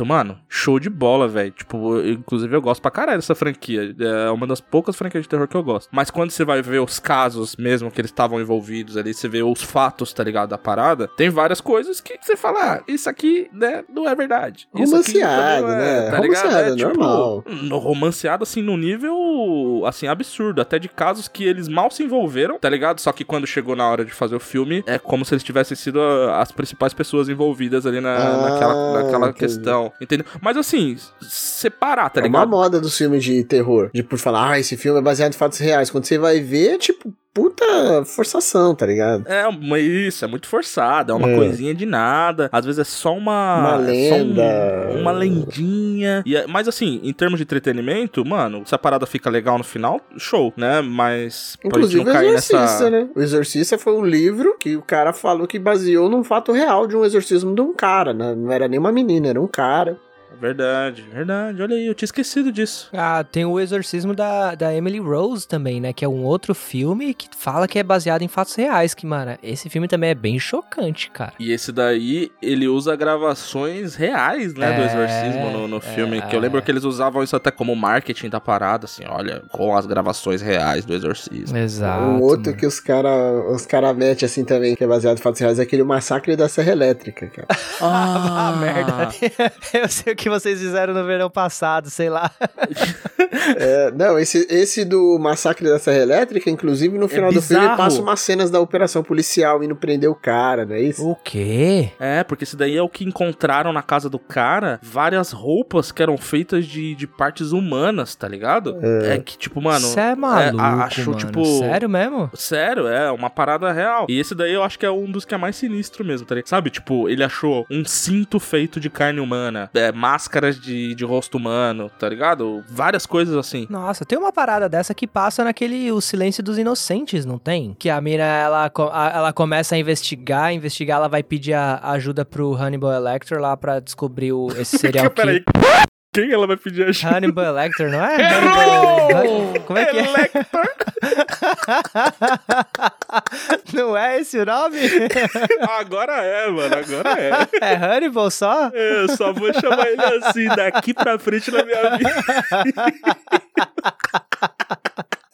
mano, show de bola, velho, tipo, eu- inclusive eu gosto pra caralho dessa franquia, é uma das poucas franquias de terror que eu gosto. Mas quando você vai ver os casos mesmo que eles estavam envolvidos ali, você vê os fatos, tá ligado, da parada, tem várias coisas que você fala, ah, isso aqui, né, não é verdade. Romanceado, não né? Tá ligado? Romanceado, É, tipo, normal. no- romanceado, assim, no nível, assim, absurdo. Até de casos que eles mal se envolveram, tá ligado? Só que quando chegou na hora de fazer o filme, é como se eles tivessem sido a- as principais pessoas envolvidas ali na, Ah, naquela, naquela. Questão, entendeu? Mas assim, separar, tá é uma ligado? moda dos filmes de terror. De por falar, ah, esse filme é baseado em fatos reais. Quando você vai ver, é tipo, puta forçação, tá ligado? É, isso, é muito forçado, é uma É. coisinha de nada. Às vezes é só uma. Uma é só um- lenda. uma lendinha. E é- mas assim, em termos de entretenimento, mano, se a parada fica legal no final, show, né? Mas Inclusive o Exorcista, nessa. né? O Exorcista foi um livro que o cara falou que baseou num fato real de um exorcismo de um cara, né? Não era nem uma menina, era um cara. Verdade, verdade. Olha aí, eu tinha esquecido disso. Ah, tem o Exorcismo da, da Emily Rose também, né? Que é um outro filme que fala que é baseado em fatos reais. Que, mano, esse filme também é bem chocante, cara. E esse daí, ele usa gravações reais, né, do É, exorcismo no, no é, filme. Que eu lembro que eles usavam isso até como marketing da parada, assim, olha, com as gravações reais do exorcismo. Exato. um outro mano. que os caras os cara metem assim também, que é baseado em fatos reais, é aquele massacre da Serra Elétrica, cara. Ah, merda. Eu sei o que vocês fizeram no verão passado, sei lá. É, não, esse, esse do massacre da Serra Elétrica, inclusive no final do filme bizarro. passa umas cenas da operação policial indo prender o cara, não é isso? O quê? É, porque esse daí é o que encontraram na casa do cara várias roupas que eram feitas de, de partes humanas, tá ligado? É, que, tipo, mano. Você é maluco, a- achou, mano. tipo- Sério mesmo? Sério, é uma parada real. E esse daí eu acho que é um dos que é mais sinistro mesmo, tá ligado? Sabe, tipo, ele achou um cinto feito de carne humana, é, máscaras de, de rosto humano, tá ligado? Várias coisas assim. Nossa, tem uma parada dessa que passa naquele O Silêncio dos Inocentes, não tem? Que a mina, ela, ela começa a investigar, investigar, ela vai pedir a ajuda pro Hannibal Lecter lá pra descobrir o, esse serial Peraí, killer. quem ela vai pedir ajuda? Hannibal Lecter, não é? Hannibal... Han- Como é que é? Lecter. Não é esse o nome? Agora é, mano, agora é. É Hannibal só? Eu só vou chamar ele assim daqui pra frente na minha vida.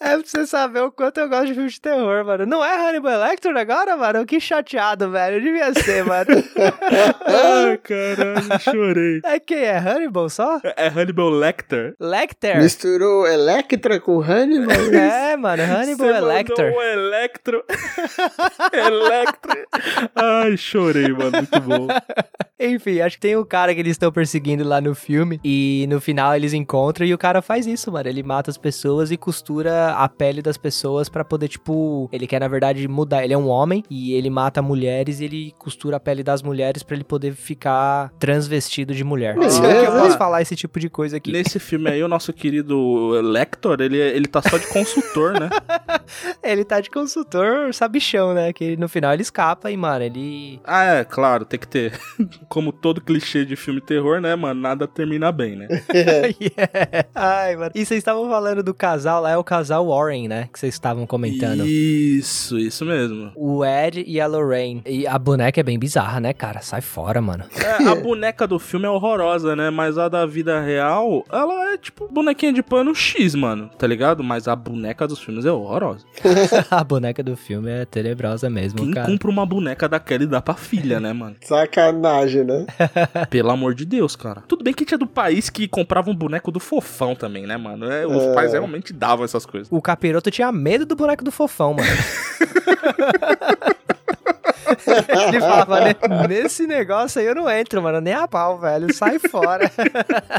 É pra você saber o quanto eu gosto de filme de terror, mano. Não é Hannibal Lecter agora, mano? Que chateado, velho. Devia ser, mano. Ai, caralho, chorei. É quem é? Hannibal só? É Hannibal Lecter? Lecter? Misturou Electra com Hannibal. É, mano, Hannibal Você é mandou Lecter. um Electro. Electro. Ai, chorei, mano. Muito bom. Enfim, acho que tem o cara que eles estão perseguindo lá no filme. E no final eles encontram e o cara faz isso, mano. Ele mata as pessoas e costura a pele das pessoas pra poder, tipo. Ele quer, na verdade, mudar. Ele é um homem e ele mata mulheres e ele costura a pele das mulheres pra ele poder ficar transvestido de mulher. Beleza. Será que eu posso falar esse tipo de coisa aqui? Nesse filme aí, o nosso querido Lector, ele, ele tá só de consultor, né? Ele tá de consultor sabichão, né? Que no final ele escapa e, mano, ele. Ah, é, claro, tem que ter. Como todo clichê de filme terror, né, mano? Nada termina bem, né? Yeah. Ai, mano. E vocês estavam falando do casal lá, é o casal Warren, né? Que vocês estavam comentando. Isso, isso mesmo. O Ed e a Lorraine. E a boneca é bem bizarra, né, cara? Sai fora, mano. É, a boneca do filme é horrorosa, né? Mas a da vida real, ela é tipo bonequinha de pano X, mano, tá ligado? Mas a boneca dos filmes é horrorosa. a boneca do filme é tenebrosa mesmo, Quem cara. compra uma boneca daquela e dá pra filha, né, mano? Sacanagem, né? Pelo amor de Deus, cara. Tudo bem que tinha do país que comprava um boneco do fofão também, né, mano? É, os É. pais realmente davam essas coisas. O capiroto tinha medo do boneco do fofão, mano. Ele falava, "Ne- nesse negócio aí eu não entro, mano, nem a pau, velho, sai fora.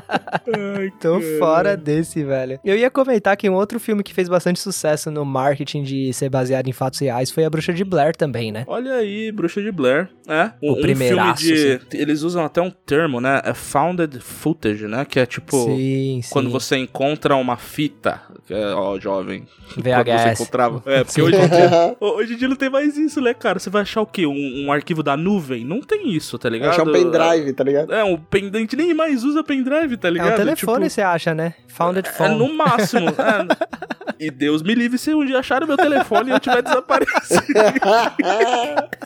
Ai, Tô cara. fora desse, velho. Eu ia comentar que um outro filme que fez bastante sucesso no marketing de ser baseado em fatos reais foi A Bruxa de Blair também, né? Olha aí, Bruxa de Blair. É, O um filme primeiraço, de... Eles usam até um termo, né? É founded footage, né? Que é tipo... sim, sim. Quando você encontra uma fita, que é, ó, jovem. Quando você VHS. encontrava. É, porque hoje em, dia, hoje em dia não tem mais isso, né, cara? Você vai achar o quê? Um, um arquivo da nuvem? Não tem isso, tá ligado? Achar um pendrive, tá ligado? É, um pendente nem mais usa pendrive, tá É ligado? um telefone, Tipo, você acha, né? Founded é phone. no máximo. é. E Deus me livre se um dia acharem meu telefone e eu tiver desaparecido.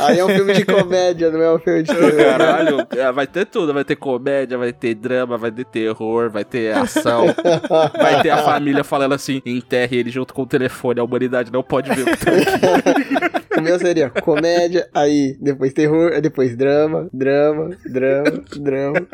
Aí é um filme de comédia, não é um filme de terror. Caralho, é, vai ter tudo. Vai ter comédia, vai ter drama, vai ter terror, vai ter ação. Vai ter a família falando assim: enterre ele junto com o telefone. A humanidade não pode ver o que tá aqui. O meu seria comédia, aí depois terror, depois drama, drama, drama, drama.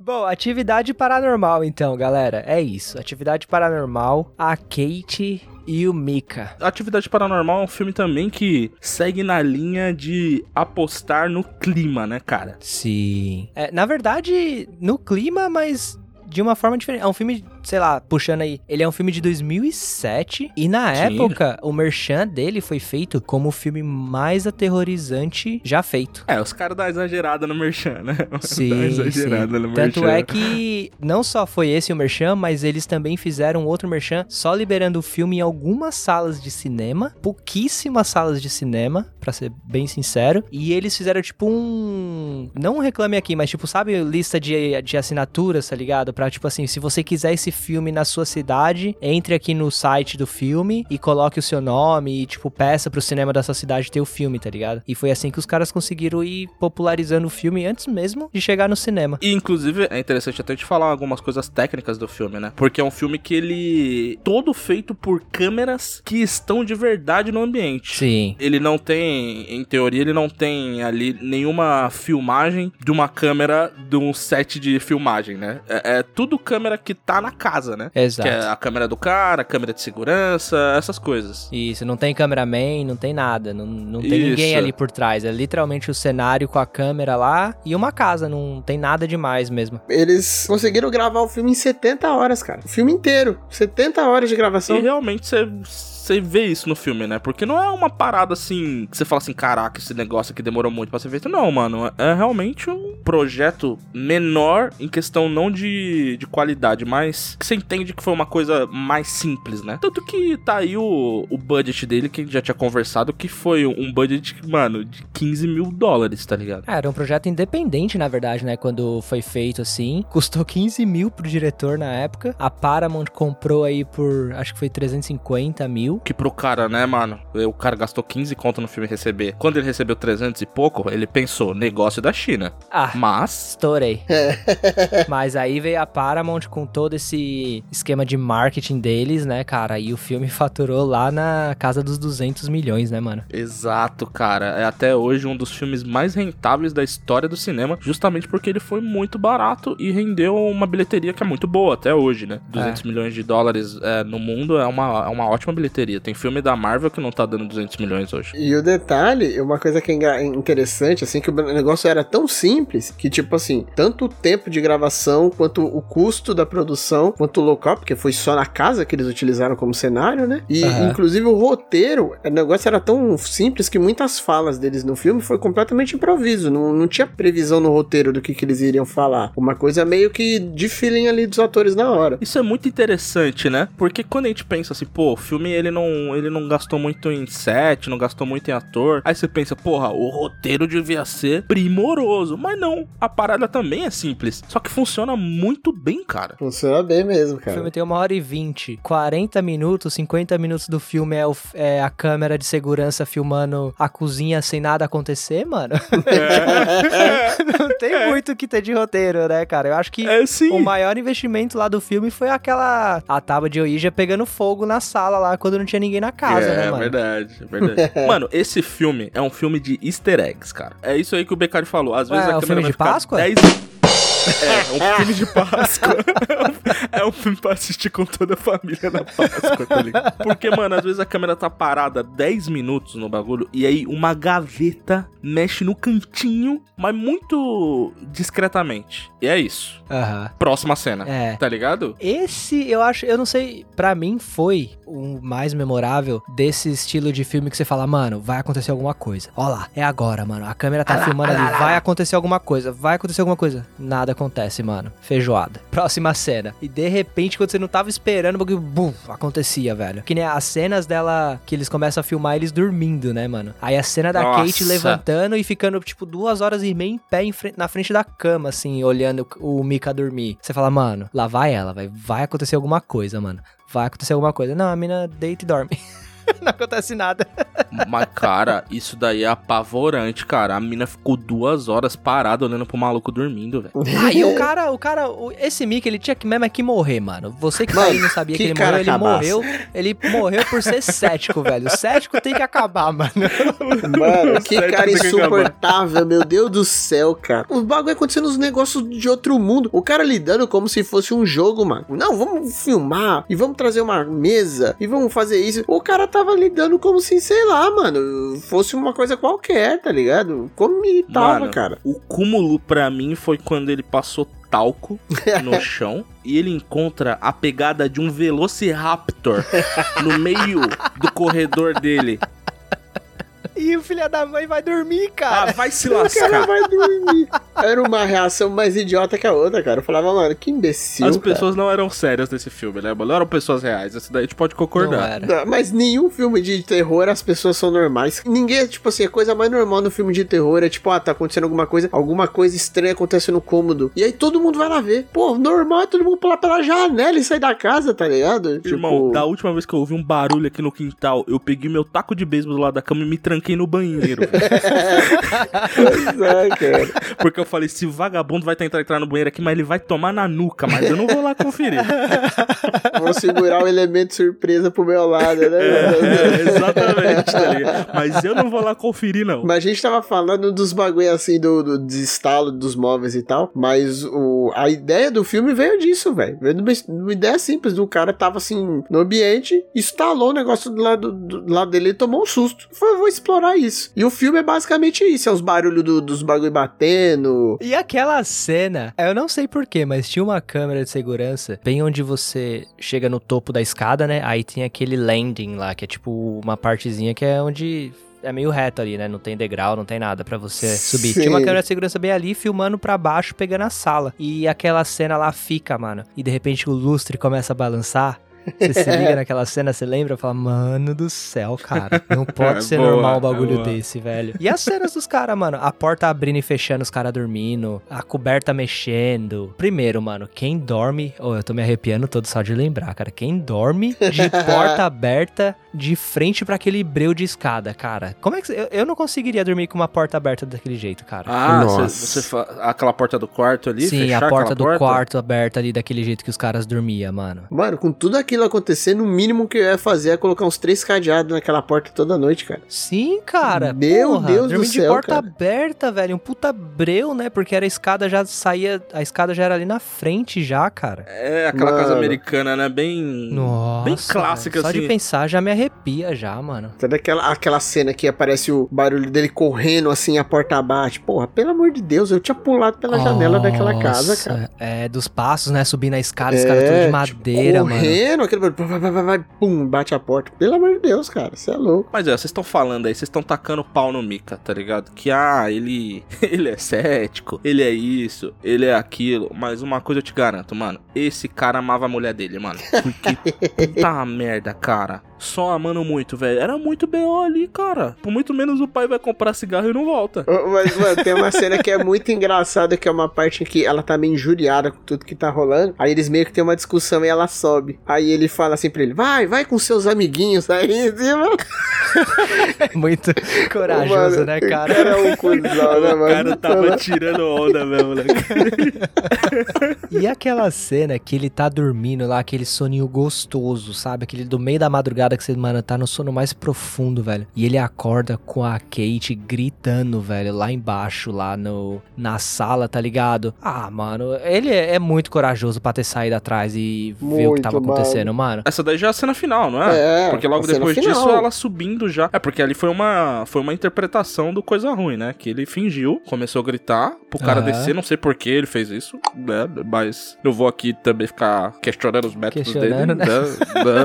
Bom, atividade paranormal então, galera. É isso. Atividade paranormal, a Kate e o Mika. Atividade Paranormal é um filme também que segue na linha de apostar no clima, né, cara? Sim. É, na verdade, no clima, mas de uma forma diferente. É um filme sei lá, puxando aí, ele é um filme de 2007 e na Sim. época o merchan dele foi feito como o filme mais aterrorizante já feito. É, os caras dão exagerada no merchan, né? Dá Sim, exagerada sim. no Tanto merchan. é que não só foi esse o merchan, mas eles também fizeram outro merchan só liberando o filme em algumas salas de cinema, pouquíssimas salas de cinema, pra ser bem sincero, e eles fizeram tipo um, não um reclame aqui, mas tipo, sabe, lista de, de assinaturas, tá ligado? Pra tipo assim, se você quiser esse filme na sua cidade, entre aqui no site do filme e coloque o seu nome e tipo peça pro cinema da sua cidade ter o filme, tá ligado? E foi assim que os caras conseguiram ir popularizando o filme antes mesmo de chegar no cinema. E, inclusive, é interessante até te falar algumas coisas técnicas do filme, né? Porque é um filme que ele. todo feito por câmeras que estão de verdade no ambiente. Sim. Ele não tem, em teoria, ele não tem ali nenhuma filmagem de uma câmera de um set de filmagem, né? É, é tudo câmera que tá na casa, né? Exato. Que é a câmera do cara, a câmera de segurança, essas coisas. Isso, não tem cameraman, não tem nada, não, não tem Isso. ninguém ali por trás. É literalmente o cenário com a câmera lá e uma casa, não tem nada demais mesmo. Eles conseguiram gravar o filme em 70 horas, cara. O filme inteiro. 70 horas de gravação. E realmente você. Você vê isso no filme, né? Porque não é uma parada assim que você fala assim, caraca, esse negócio aqui demorou muito pra ser feito. Não, mano. É realmente um projeto menor em questão não de, de qualidade, mas que você entende que foi uma coisa mais simples, né? Tanto que tá aí o, o budget dele, que a gente já tinha conversado, que foi um budget, mano, de 15 mil dólares, tá ligado? Ah, era um projeto independente, na verdade, né? Quando foi feito assim. Custou 15 mil pro diretor na época. A Paramount comprou aí por, acho que foi 350 mil. Que pro cara, né, mano? O cara gastou 15 conto no filme receber. Quando ele recebeu 300 e pouco, ele pensou, negócio da China. Ah, Mas estourei. Mas aí veio a Paramount com todo esse esquema de marketing deles, né, cara? E o filme faturou lá na casa dos 200 milhões, né, mano? Exato, cara. É até hoje um dos filmes mais rentáveis da história do cinema, justamente porque ele foi muito barato e rendeu uma bilheteria que é muito boa até hoje, né? 200 milhões de dólares é, no mundo é uma, é uma ótima bilheteria. Tem filme da Marvel que não tá dando 200 milhões hoje. E o detalhe, uma coisa que é interessante, assim, que o negócio era tão simples que, tipo assim, tanto o tempo de gravação, quanto o custo da produção, quanto o local, porque foi só na casa que eles utilizaram como cenário, né? E, Aham. inclusive, o roteiro, o negócio era tão simples que muitas falas deles no filme foi completamente improviso, não, não tinha previsão no roteiro do que, que eles iriam falar. Uma coisa meio que de feeling ali dos atores na hora. Isso é muito interessante, né? Porque quando a gente pensa assim, pô, o filme ele não, ele não gastou muito em set, não gastou muito em ator. Aí você pensa, porra, o roteiro devia ser primoroso. Mas não, a parada também é simples. Só que funciona muito bem, cara. Funciona bem mesmo, O cara. filme tem uma hora e vinte. 40 minutos, 50 minutos do filme é, o- é a câmera de segurança filmando a cozinha sem nada acontecer, mano. Não tem muito o que ter de roteiro, né, cara? Eu acho que É sim. o maior investimento lá do filme foi aquela. A tábua de Ouija pegando fogo na sala lá quando não tinha ninguém na casa, é, né, mano? verdade, é verdade. mano, esse filme é um filme de easter eggs, cara. É isso aí que o Becari falou. Às vezes Ué, a é um câmera filme vai de ficar Páscoa? 10... É, um filme de Páscoa. é um filme pra assistir com toda a família na Páscoa, tá ligado? Porque, mano, às vezes a câmera tá parada 10 minutos no bagulho e aí uma gaveta mexe no cantinho, mas muito discretamente. E é isso. Aham. Próxima cena. É. Tá ligado? Esse, eu acho, eu não sei, pra mim foi o mais memorável desse estilo de filme que você fala, mano, vai acontecer alguma coisa. Ó lá, é agora, mano. A câmera tá filmando ali, vai acontecer alguma coisa, vai acontecer alguma coisa. Nada acontece, mano. Feijoada. Próxima cena. E de repente, quando você não tava esperando, o bagulho, bum, acontecia, velho. Que nem as cenas dela, que eles começam a filmar eles dormindo, né, mano? Aí a cena da Nossa. Kate levantando e ficando, tipo, duas horas e meia em pé em frente- na frente da cama, assim, olhando o Mika dormir. Você fala, mano, lá vai ela, vai, vai acontecer alguma coisa, mano. Vai acontecer alguma coisa. Não, a mina deita e dorme. Não acontece nada. Mas, cara, isso daí é apavorante, cara. A mina ficou duas horas parada olhando pro maluco dormindo, velho. Aí o cara, o cara, o- esse Mickey, ele tinha que mesmo é que morrer, mano. Você que tá aí Mano, não sabia que, que ele morreu, ele morreu, ele morreu por ser cético, velho. Cético tem que acabar, mano. Mano, que cara insuportável, meu Deus do céu, cara. O bagulho acontecendo nos negócios de outro mundo. O cara lidando como se fosse um jogo, mano. Não, vamos filmar e vamos trazer uma mesa e vamos fazer isso. O cara tá tava lidando como se, sei lá, mano, fosse uma coisa qualquer, tá ligado? Como me tava, Mano, cara. O cúmulo pra mim foi quando ele passou talco no chão e ele encontra a pegada de um Velociraptor no meio do corredor dele. E o filho da mãe vai dormir, Ah, cara. vai se O cara lascar. vai dormir. Era uma reação mais idiota que a outra, cara. Eu falava, mano, que imbecil. As cara. pessoas não eram sérias nesse filme, né? mano? Não eram pessoas reais. Isso daí a gente pode Não concordar. era. Não, Mas nenhum filme de terror as pessoas são normais. Ninguém, tipo assim, a coisa mais normal no filme de terror é tipo, ah, tá acontecendo alguma coisa, alguma coisa estranha acontece no cômodo. E aí todo mundo vai lá ver. Pô, normal é todo mundo pular pela janela e sair da casa, tá ligado? Irmão, Tipo, da última vez que eu ouvi um barulho aqui no quintal, eu peguei meu taco de beisebol do lado da cama e me tranquei no banheiro. Pois é, cara. Porque eu falei, se vagabundo vai tentar entrar no banheiro aqui, mas ele vai tomar na nuca, mas eu não vou lá conferir. Vou segurar o elemento surpresa pro meu lado, né? É, exatamente, tá? Mas eu não vou lá conferir, não. Mas a gente tava falando dos bagulho assim, do, do desestalo dos móveis e tal. Mas o, a ideia do filme veio disso, velho. Veio de uma, de uma ideia simples. Do cara tava assim no ambiente, instalou o negócio do lado, do lado dele e tomou um susto. Foi, vou explorar isso. E o filme é basicamente isso: é os barulhos do- dos bagulho batendo. E aquela cena, eu não sei porquê, mas tinha uma câmera de segurança bem onde você chega no topo da escada, né? Aí tem aquele landing lá, que é tipo uma partezinha que é onde é meio reto ali, né? Não tem degrau, não tem nada pra você subir. Sim. Tinha uma câmera de segurança bem ali, filmando pra baixo, pegando a sala. E aquela cena lá fica, mano. E de repente o lustre começa a balançar. Você se liga naquela cena, você lembra? Fala, mano do céu, cara. Não pode É ser boa, normal um é bagulho desse, velho. E as cenas dos caras, mano? A porta abrindo e fechando, os caras dormindo. A coberta mexendo. Primeiro, mano, quem dorme. Oh, eu tô me arrepiando todo só de lembrar, cara. Quem dorme de porta aberta de frente pra aquele breu de escada, cara. Como é que. Eu, eu não conseguiria dormir com uma porta aberta daquele jeito, cara. Ah, Nossa. você, você aquela porta do quarto ali? Sim, fechar a porta do quarto aberta ali daquele jeito que os caras dormiam, mano. Mano, com tudo aquilo acontecendo, o mínimo que eu ia fazer é colocar uns três cadeados naquela porta toda noite, cara. Sim, cara. Meu porra, Deus do dormir de céu, porta cara. aberta, velho. Um puta breu, né? Porque era a escada já saía. A escada já era ali na frente, já, cara. É, aquela casa Mano. americana, né? Bem. Nossa. Bem clássica, velho. Só assim. de pensar já me arrepia, já, mano. Sabe aquela, aquela cena que aparece o barulho dele correndo assim, a porta bate? Porra, pelo amor de Deus, eu tinha pulado pela janela daquela casa, Nossa, cara. É, dos passos, né? Subindo a escada, a escada toda de tipo, madeira, mano. correndo, aquele barulho, vai, vai, vai, vai, pum, bate a porta. Pelo amor de Deus, cara, você é louco. Mas é, vocês estão falando aí, vocês estão tacando pau no Mika, tá ligado? Que, ah, ele. Ele é cético, ele é isso, ele é aquilo. Mas uma coisa eu te garanto, mano. Esse cara amava a mulher dele, mano. Porque puta merda, cara. Só amando muito, velho. Era muito B.O. ali, cara. Por muito menos o pai vai comprar cigarro e não volta. Mas, mano, tem uma cena que é muito engraçada, que é uma parte em que ela tá meio injuriada com tudo que tá rolando. Aí eles meio que tem uma discussão e ela sobe. Aí ele fala assim pra ele: vai, vai com seus amiguinhos aí em cima. Muito corajoso, Mano, né, o cara? cara é um cuzão, né, O mano? cara tava tirando onda mesmo, né? E aquela cena que ele tá dormindo lá, aquele soninho gostoso, sabe? Aquele do meio da madrugada que você, mano, tá no sono mais profundo, velho. E ele acorda com a Kate gritando, velho, lá embaixo, lá no, na sala, tá ligado? Ah, mano, ele é, é muito corajoso pra ter saído atrás e ver o que Muito, tava mano. acontecendo, mano. Essa daí já é a cena final, não é? É, porque logo a cena depois final. disso ela subindo já. É porque ali foi uma foi uma interpretação do coisa ruim, né? Que ele fingiu, começou a gritar pro cara Aham. descer, não sei por que ele fez isso, né? Mas não vou aqui também ficar questionando os métodos Questionando, dele. né?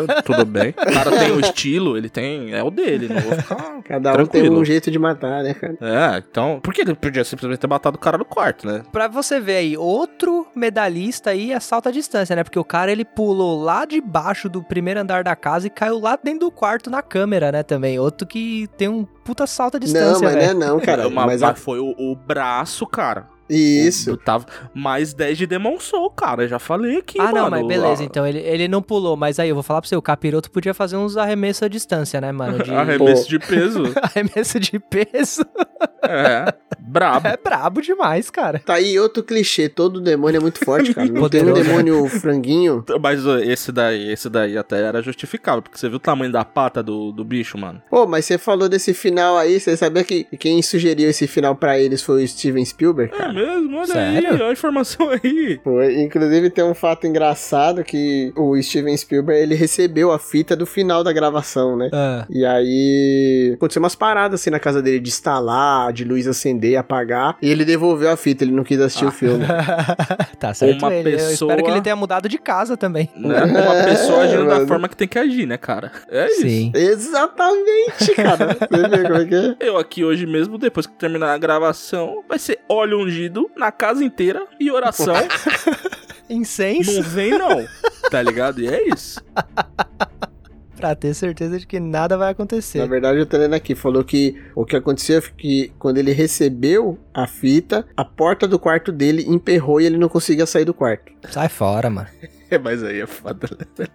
Né? Tudo bem. O cara tem o estilo, ele tem. É o dele, não vou ficar. Cada um tem Tranquilo. um jeito de matar, né, cara? É, então. Por que ele podia simplesmente ter matado o cara no quarto, né? Pra você ver aí, outro medalhista aí assalta a distância, né? Porque o cara ele pulou lá de baixo do primeiro andar da casa e caiu lá dentro do quarto na câmera, né? Também. Outro que tem um puta salto a não, distância, mas não é não, cara. Mas a... foi o, o braço, cara. Isso. O- tava mais 10 de Demon Soul, cara. Eu já falei aqui, Ah, mano. não, mas beleza, A- então ele, ele não pulou, mas aí eu vou falar pra você, o capiroto podia fazer uns arremessos à distância, né, mano? De... Arremesso de peso. Arremesso de peso. é. Brabo. É brabo demais, cara. Tá aí outro clichê, todo demônio é muito forte, cara. Não tem um demônio franguinho. Mas esse daí, esse daí até era justificável, porque você viu o tamanho da pata do, do bicho, mano. Pô, mas você falou desse final aí, você sabia que quem sugeriu esse final pra eles foi o Steven Spielberg? É mesmo? Olha Sério? aí, olha a informação aí. Foi. Inclusive tem um fato engraçado que o Steven Spielberg ele recebeu a fita do final da gravação, né? Ah, E aí aconteceu umas paradas assim na casa dele de instalar, de luz acender, apagar, e ele devolveu a fita, ele não quis assistir o filme. tá certo Uma ele. Eu pessoa- espero que ele tenha mudado de casa também. Né? Uma pessoa agindo da Mano. forma que tem que agir, né, cara? É isso. Sim. Exatamente, cara. Você vê como é que é? Eu aqui hoje mesmo, depois que terminar a gravação, vai ser óleo ungido na casa inteira e oração. Incenso não vem, não. Tá ligado? E é isso. pra ter certeza de que nada vai acontecer. Na verdade, eu tô lendo aqui, falou que o que aconteceu foi que quando ele recebeu a fita, a porta do quarto dele emperrou e ele não conseguia sair do quarto. Sai fora, mano. É, mas aí é foda. né?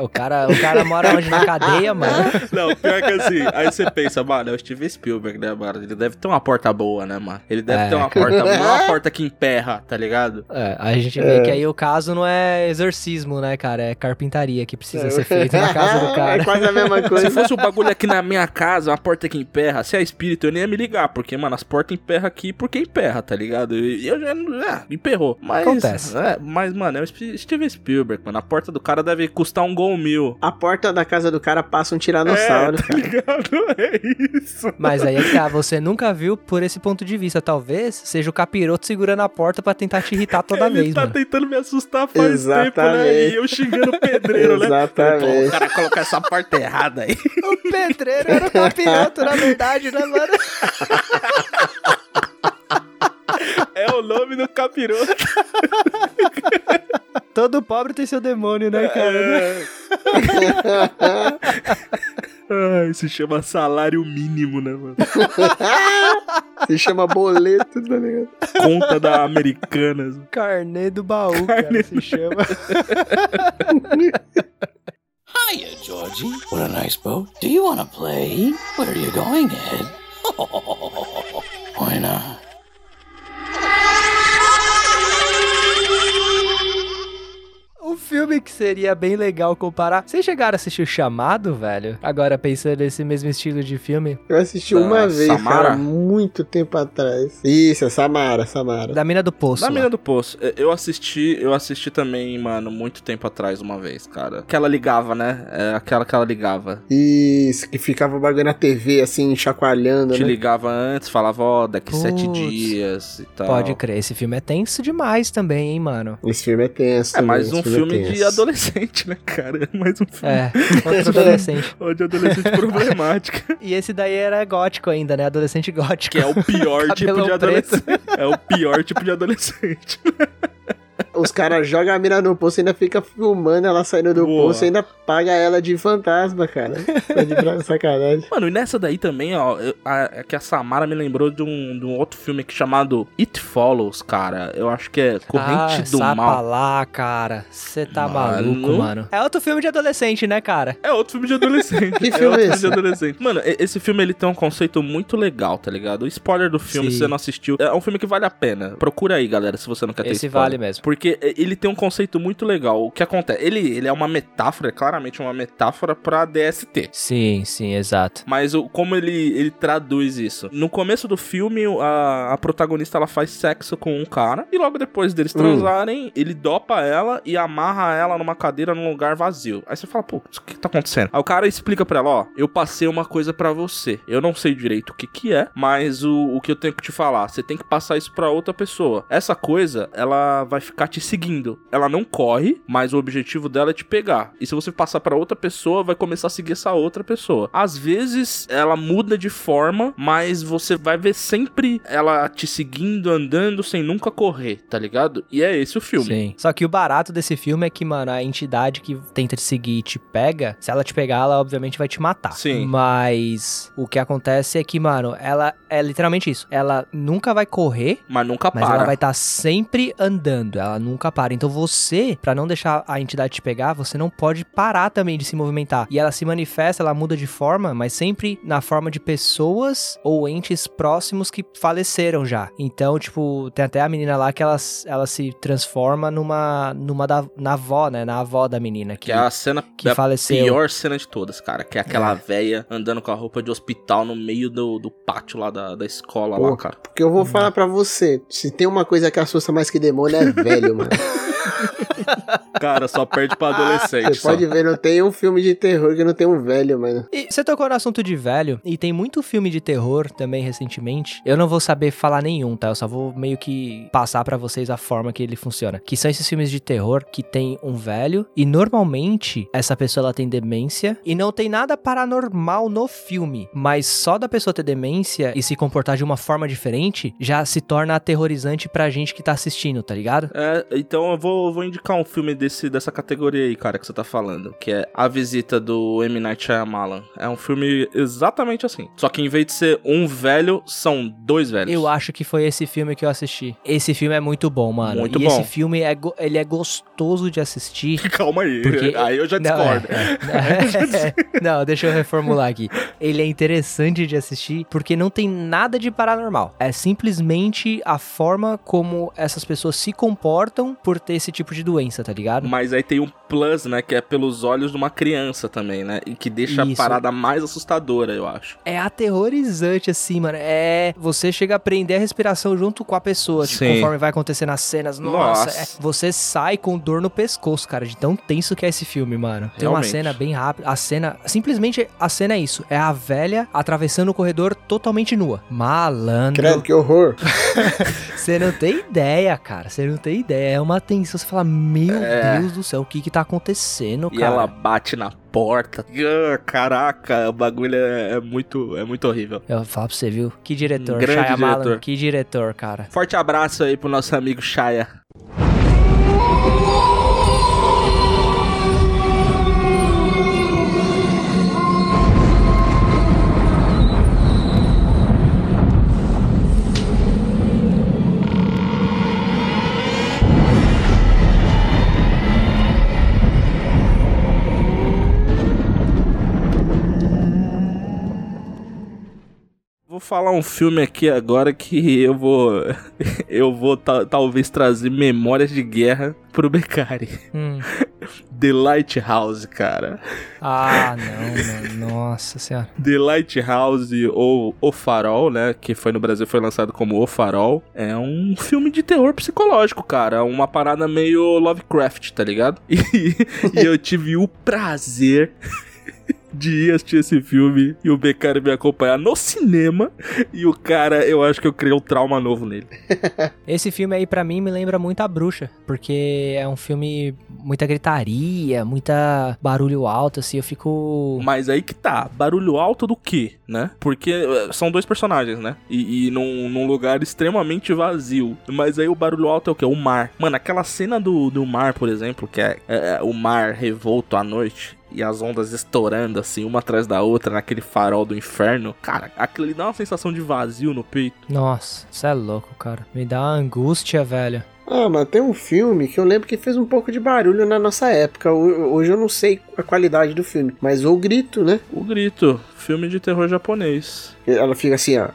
O cara, o cara mora onde na cadeia, mano. Não, pior que assim, aí você pensa, mano, é o Steven Spielberg, né, mano? Ele deve ter uma porta boa, né, mano? Ele deve É. ter uma porta boa, não uma porta que emperra, tá ligado? É, a gente vê que aí o caso não é exorcismo, né, cara? É carpintaria que precisa ser feito na casa do É cara. quase a mesma coisa. Se fosse o bagulho aqui na minha casa, uma porta que emperra, se é espírito, eu nem ia me ligar, porque, mano, as portas emperram aqui porque emperra, tá ligado? E eu já, é, emperrou. Mas, Acontece. É, mas, mano, é o Steven Spielberg, mano. A porta do cara deve custar um gol mil. A porta da casa do cara passa um tiranossauro. É, tá ligado? É isso. Mas aí é que tá, você nunca viu por esse ponto de vista. Talvez seja o capiroto segurando a porta pra tentar te irritar toda Ele vez, tá mano. tentando me assustar faz tempo, né? Exatamente. E eu xingando o pedreiro, né? Exatamente. O cara colocar essa porta errada aí. O pedreiro era o capiroto, na verdade, né, mano? É o nome do capiroto. Todo pobre tem seu demônio, né, cara? É. Ai, se chama salário mínimo, né, mano? Se chama boleto, tá ligado? Conta da Americanas. Carnê do baú, cara, se chama. Hiya, Georgie. What a nice boat. Do you want to play? Where are you going, Ed? Why not? Filme que seria bem legal comparar. Vocês chegaram a assistir o Chamado, velho? Agora, pensando nesse mesmo estilo de filme. Eu assisti Da uma vez, Samara? cara, muito tempo atrás. Isso, é Samara, Samara. Da Mina do Poço. Na lá. Mina do Poço. É, Eu assisti, eu assisti também, mano, muito tempo atrás, uma vez, cara. Que ela ligava, né? É aquela que ela ligava. Isso, que ficava o bagulho na TV, assim, chacoalhando, Te né? ligava antes, falava, ó, daqui sete Putz. dias e tal. Pode crer, esse filme é tenso demais também, hein, mano? Esse filme é tenso. É mais um é filme de adolescente, né, cara? Mais um filme É, outro adolescente. de adolescente problemática. E esse daí era gótico ainda, né? Adolescente gótico. Que é o pior tipo de preto. adolescente. É o pior tipo de adolescente. Os caras jogam a mina no poço e ainda fica filmando ela saindo do Boa. poço e ainda paga ela de fantasma, cara. Tá de sacanagem. Mano, e nessa daí também, ó, é que a Samara me lembrou de um, de um outro filme aqui chamado It Follows, cara. Eu acho que é Corrente ah, do Mal. lá, cara. Você tá Mano. maluco, mano. É outro filme de adolescente, né, cara? É outro filme de adolescente. Que é filme outro é esse? de adolescente. Mano, esse filme ele tem um conceito muito legal, tá ligado? O spoiler do filme, Sim. se você não assistiu, é um filme que vale a pena. Procura aí, galera, se você não quer ter Esse spoiler. vale mesmo. Porque é, ele tem um conceito muito legal. O que acontece? Ele, ele é uma metáfora, é claramente uma metáfora pra DST. Sim, sim, exato. Mas o, como ele, ele traduz isso? No começo do filme, a, a protagonista ela faz sexo com um cara. E logo depois deles Hum. transarem, ele dopa ela e amarra ela numa cadeira num lugar vazio. Aí você fala, pô, o que, que tá acontecendo? Aí o cara explica pra ela: ó, eu passei uma coisa pra você. Eu não sei direito o que que é, mas o, o que eu tenho que te falar, você tem que passar isso pra outra pessoa. Essa coisa, ela vai ficar te seguindo. Ela não corre, mas o objetivo dela é te pegar. E se você passar pra outra pessoa, vai começar a seguir essa outra pessoa. Às vezes ela muda de forma, mas você vai ver sempre ela te seguindo, andando sem nunca correr, tá ligado? E é esse o filme. Sim. Só que o barato desse filme é que, mano, a entidade que tenta te seguir e te pega, se ela te pegar, ela obviamente vai te matar. Sim. Mas o que acontece é que, mano, ela é literalmente isso. Ela nunca vai correr, Mas nunca mas para. ela vai estar sempre andando. Ela nunca para. Então você, pra não deixar a entidade te pegar, você não pode parar também de se movimentar. E ela se manifesta, ela muda de forma, mas sempre na forma de pessoas ou entes próximos que faleceram já. Então, tipo, tem até a menina lá que ela, ela se transforma numa, numa da, na avó, né? Na avó da menina. Que, Que é a cena que a faleceu. pior cena de todas, cara. Que é aquela véia andando com a roupa de hospital no meio do, do pátio lá da, da escola Pô, lá, cara. Porque eu vou falar pra você, se tem uma coisa que assusta mais que demônio é velho, mano. Cara, só perde pra adolescente. Você só. pode ver, não tem um filme de terror que não tem um velho, mano. E você tocou no assunto de velho, e tem muito filme de terror também recentemente. Eu não vou saber falar nenhum, tá? Eu só vou meio que passar pra vocês a forma que ele funciona. Que são esses filmes de terror que tem um velho, e normalmente essa pessoa ela tem demência, e não tem nada paranormal no filme. Mas só da pessoa ter demência e se comportar de uma forma diferente já se torna aterrorizante pra gente que tá assistindo, tá ligado? É, então eu vou, vou indicar um filme desse, dessa categoria aí, cara, que você tá falando, que é A Visita do M. Night Shyamalan. É um filme exatamente assim. Só que em vez de ser um velho, são dois velhos. Eu acho que foi esse filme que eu assisti. Esse filme é muito bom, mano. Muito e bom. esse filme é, ele é gostoso de assistir. Calma aí, Porque- aí eu já Não, discordo. é, é. Não, deixa eu reformular aqui. Ele é interessante de assistir porque não tem nada de paranormal. É simplesmente a forma como essas pessoas se comportam por ter esse tipo de doença, tá ligado? Mas aí tem um plus, né, que é pelos olhos de uma criança também, né, e que deixa Isso. a parada mais assustadora, eu acho. É aterrorizante, assim, mano. É. Você chega a prender a respiração junto com a pessoa, tipo, Sim. conforme vai acontecendo as cenas. Nossa, Nossa. é- você sai com dor no pescoço, cara, de tão tenso que é esse filme, mano. Tem uma Realmente. cena bem rápida. A cena. Simplesmente a cena é isso. É a velha atravessando o corredor totalmente nua. Malandro. Credo, que horror. Você não tem ideia, cara. Você não tem ideia. É uma tensão. Você fala, meu É. Deus do céu, o que que tá acontecendo, E cara? ela bate na porta. Ah, Caraca, o bagulho é, é muito, é muito horrível. Eu vou falar pra você, viu? Que diretor. Um grande Shyamalan, diretor. Que diretor, cara. Forte abraço aí pro nosso amigo Shaya. Vou falar um filme aqui agora que eu vou. Eu vou ta- talvez trazer memórias de guerra pro Beccari. Hum. The Lighthouse, cara. Ah, não, mano. Nossa senhora. The Lighthouse ou O Farol, né? Que foi no Brasil, foi lançado como O Farol. É um filme de terror psicológico, cara. Uma parada meio Lovecraft, tá ligado? E, e eu tive o prazer. De ir assistir esse filme e o Beccari me acompanhar no cinema. E o cara, eu acho que eu criei um trauma novo nele. Esse filme aí, pra mim, me lembra muito a Bruxa. Porque é um filme. Muita gritaria, muita barulho alto, assim. Eu fico. Mas aí que tá, barulho alto do quê, né? Porque eh, são dois personagens, né? E, e num, num lugar extremamente vazio. Mas aí o barulho alto é o quê? O mar. Mano, aquela cena do, do mar, por exemplo, que é, é, é o mar revolto à noite. E as ondas estourando assim, uma atrás da outra, naquele farol do inferno. Cara, aquilo ali dá uma sensação de vazio no peito. Nossa, você é louco, cara. Me dá uma angústia, velho. Ah, mas tem um filme que eu lembro que fez um pouco de barulho na nossa época. Ho- Hoje eu não sei a qualidade do filme, mas o grito, né? O grito, filme de terror japonês. Ela fica assim, ó.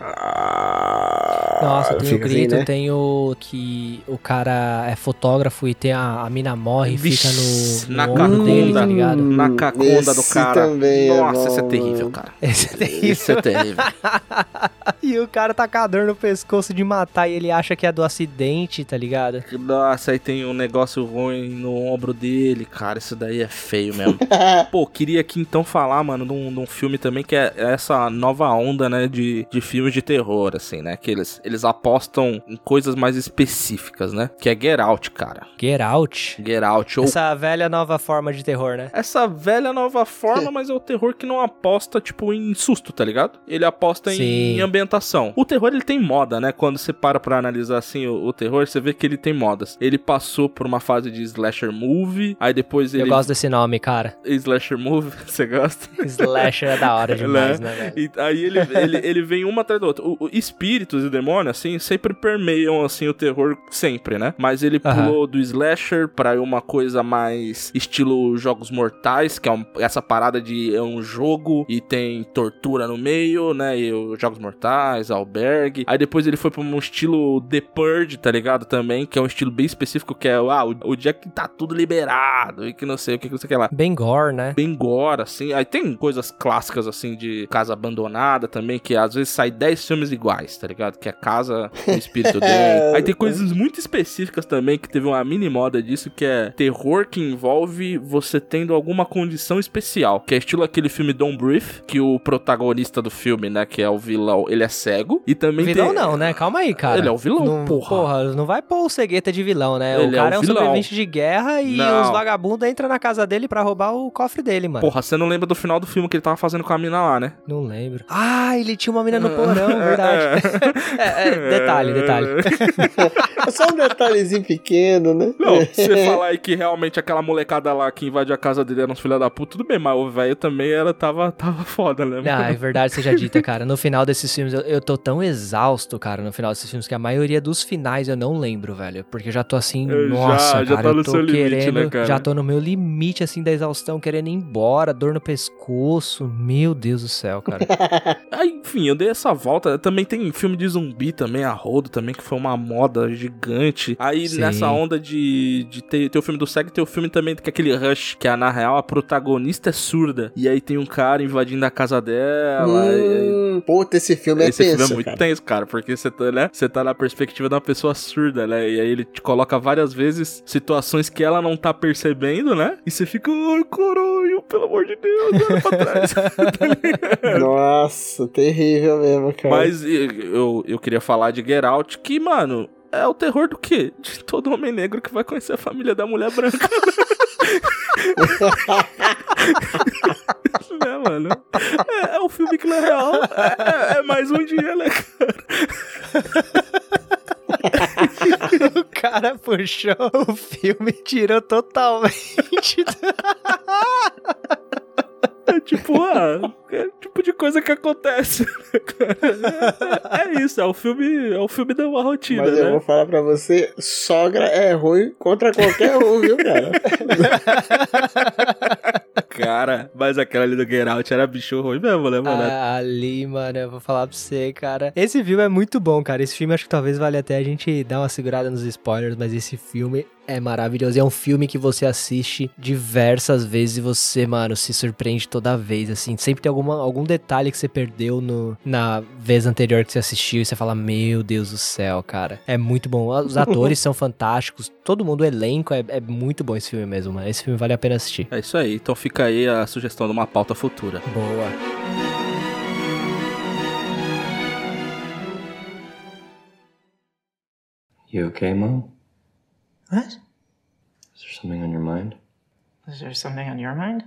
Nossa, tem o assim, grito, né? tem o que o cara é fotógrafo e tem a, a mina morre e fica Vixe, no, na no ombro dele, tá cacunda. ligado? Na cacunda do esse cara. também é Nossa, esse é terrível, cara. Esse é terrível. Isso é terrível. E o cara tá com a dor no pescoço de matar e ele acha que é do acidente, tá ligado? Nossa, aí tem um negócio ruim no ombro dele, cara. Isso daí é feio mesmo. Pô, queria aqui então falar, mano, de um, de um filme também que é essa nova onda, né, de, de filmes de terror, assim, né? Que eles, eles apostam em coisas mais específicas, né? Que é Get Out, cara. Get Out. Get Out. Ou Essa velha nova forma de terror, né? essa velha nova forma, mas é o terror que não aposta, tipo, em susto, tá ligado? Ele aposta em ambiente ambientação. O terror ele tem moda, né? Quando você para pra analisar assim o, o terror, você vê que ele tem modas. Ele passou por uma fase de slasher movie, aí depois ele. Eu gosto desse nome, cara. Slasher movie, você gosta? Slasher é da hora demais, né, velho? E aí ele, ele, ele vem uma atrás da outra. O, o- espíritos e demônios, assim, sempre permeiam, assim, o terror sempre, né? Mas ele pulou do slasher pra uma coisa mais estilo Jogos Mortais, que é um- essa parada de é um jogo e tem tortura no meio, né? E os Jogos Mortais, Albergue. Aí depois ele foi pra um estilo The Purge, tá ligado? Também, que é um estilo bem específico, que é, ah, o, o dia que tá tudo liberado e que não sei o que, que não sei o que lá Bem gore, né? bem gore, assim. Aí tem coisas clássicas, assim, de casa abandonada também, que às vezes sai 10 filmes iguais, tá ligado? Que é casa o espírito dentro. Aí tem coisas muito específicas também, que teve uma mini moda disso, que é terror que envolve você tendo alguma condição especial. Que é estilo aquele filme Don't Breathe, que o protagonista do filme, né, que é o vilão, ele é cego. E também Vilão tem... não, né? Calma aí, cara. Ele é o vilão, não, porra. não vai pôr o cegueta de vilão, né? Ele o é cara é, o um vilão. sobrevivente de guerra e Não. os vagabundos entram na casa dele pra roubar o cofre dele, mano. Porra, você não lembra do final do filme que ele tava fazendo com a mina lá, né? Não lembro. Ah, ele tinha uma mina no porão, verdade. É, é, detalhe, detalhe. É só um detalhezinho pequeno, né? Não, você falar aí que realmente aquela molecada lá que invade a casa dele era uns filha da puta, tudo bem, mas o velho também era, tava, tava foda, né? Ah, é verdade, seja dita, cara. No final desses filmes, eu, eu tô tão exausto, cara, no final desses filmes, que a maioria dos finais eu não lembro, velho. Porque eu já tô assim, Eu já- nossa, já cara, tá no eu tô seu limite, querendo. né, cara? Já tô no meu limite, assim, da exaustão, querendo ir embora, dor no pescoço. Meu Deus do céu, cara. Aí, enfim, eu dei essa volta. Também tem filme de zumbi também, a rodo também, que foi uma moda gigante. Aí Sim. nessa onda de, de ter, ter o filme do SEG, tem o filme também que é aquele Rush, que é, na real a protagonista é surda. E aí tem um cara invadindo a casa dela. e Hum, puta, esse filme é Esse tenso, filme é muito cara. tenso, cara, porque você tá, né? Você tá na perspectiva de uma pessoa surda, né? E aí ele te coloca várias vezes situações que ela não tá percebendo, né? E você fica, ai, caralho, pelo amor de Deus, olha pra trás. Nossa, terrível mesmo, cara. Mas eu, eu queria falar de Get Out, que, mano, é o terror do quê? De todo homem negro que vai conhecer a família da mulher branca. né, mano? É, é um filme que, na real, é, é- é mais um dia, né, cara? o cara puxou o filme e tirou totalmente. É tipo, ah, é o tipo de coisa que acontece? É, é isso, é o filme, é o filme da uma rotina, Mas né? eu vou falar pra você, sogra é ruim contra qualquer um, viu, cara? Cara, mas aquela ali do Get Out era bicho ruim mesmo, né, mano? Ah, ali, mano, eu vou falar pra você, cara. Esse filme é muito bom, cara. Esse filme acho que talvez valha até a gente dar uma segurada nos spoilers, mas esse filme é maravilhoso. E é um filme que você assiste diversas vezes e você, mano, se surpreende toda vez, assim. Sempre tem alguma, algum detalhe que você perdeu no, na vez anterior que você assistiu e você fala, meu Deus do céu, cara. É muito bom. Os atores são fantásticos. Todo mundo, o elenco, é, é muito bom esse filme mesmo, mano. Esse filme vale a pena assistir. É isso aí, então fica aí a sugestão de uma pauta futura. Boa. You okay, Mom? What? Is there something on your mind? Is there something on your mind?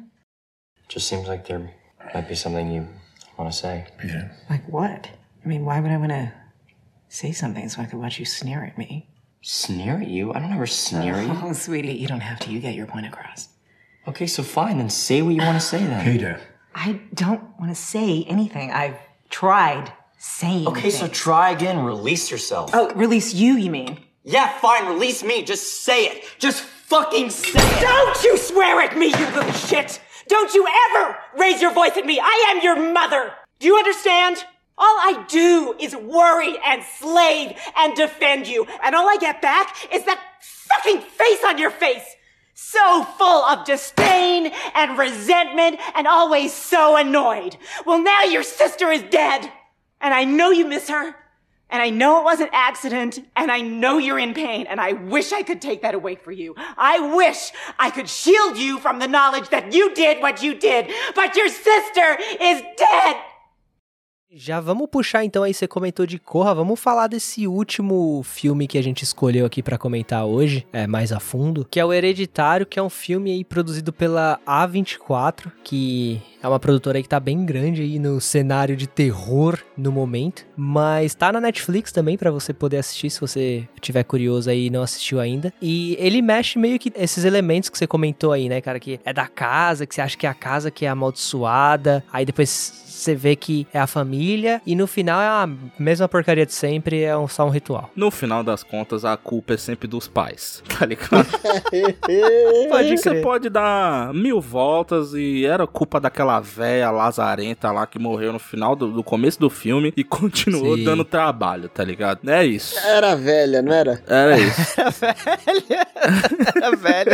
Just seems like there might be something you want to say. Yeah. Like what? I mean, why would I want to say something so I could watch you sneer at me? Sneer at you? I don't ever sneer at you. Oh, sweetie, you don't have to. You get your point across. Okay, so fine, then say what you want to say then. Peter. I don't want to say anything. I've tried saying. Okay, so things. try again. Release yourself. oh, release you. You mean? Yeah, fine, release me. Just say it. Just fucking say it. Don't you swear at me, you little shit! Don't you ever raise your voice at me! I am your mother! Do you understand? All I do is worry and slave and defend you, and all I get back is that fucking face on your face! So full of disdain and resentment and always so annoyed. Well, now your sister is dead, and I know you miss her. And I know it was an accident, and I know you're in pain, and I wish I could take that away for you. I wish I could shield you from the knowledge that you did what you did, but your sister is dead! Já vamos puxar então aí, você comentou de Corra, vamos falar desse último filme que a gente escolheu aqui pra comentar hoje, é mais a fundo, que é o Hereditário, que é um filme aí produzido pela A24, que é uma produtora aí que tá bem grande aí no cenário de terror no momento, mas tá na Netflix também pra você poder assistir se você tiver curioso aí e não assistiu ainda. E ele mexe meio que esses elementos que você comentou aí, né, cara, que é da casa, que você acha que é a casa que é amaldiçoada, aí depois você vê que é a família e no final é a mesma porcaria de sempre, é um, só um ritual. No final das contas, a culpa é sempre dos pais, tá ligado? Pode Você pode dar mil voltas e era culpa daquela véia lazarenta lá que morreu no final do, do começo do filme e continuou Sim. dando trabalho, tá ligado? É isso. Era velha, não era? Era isso. É velho.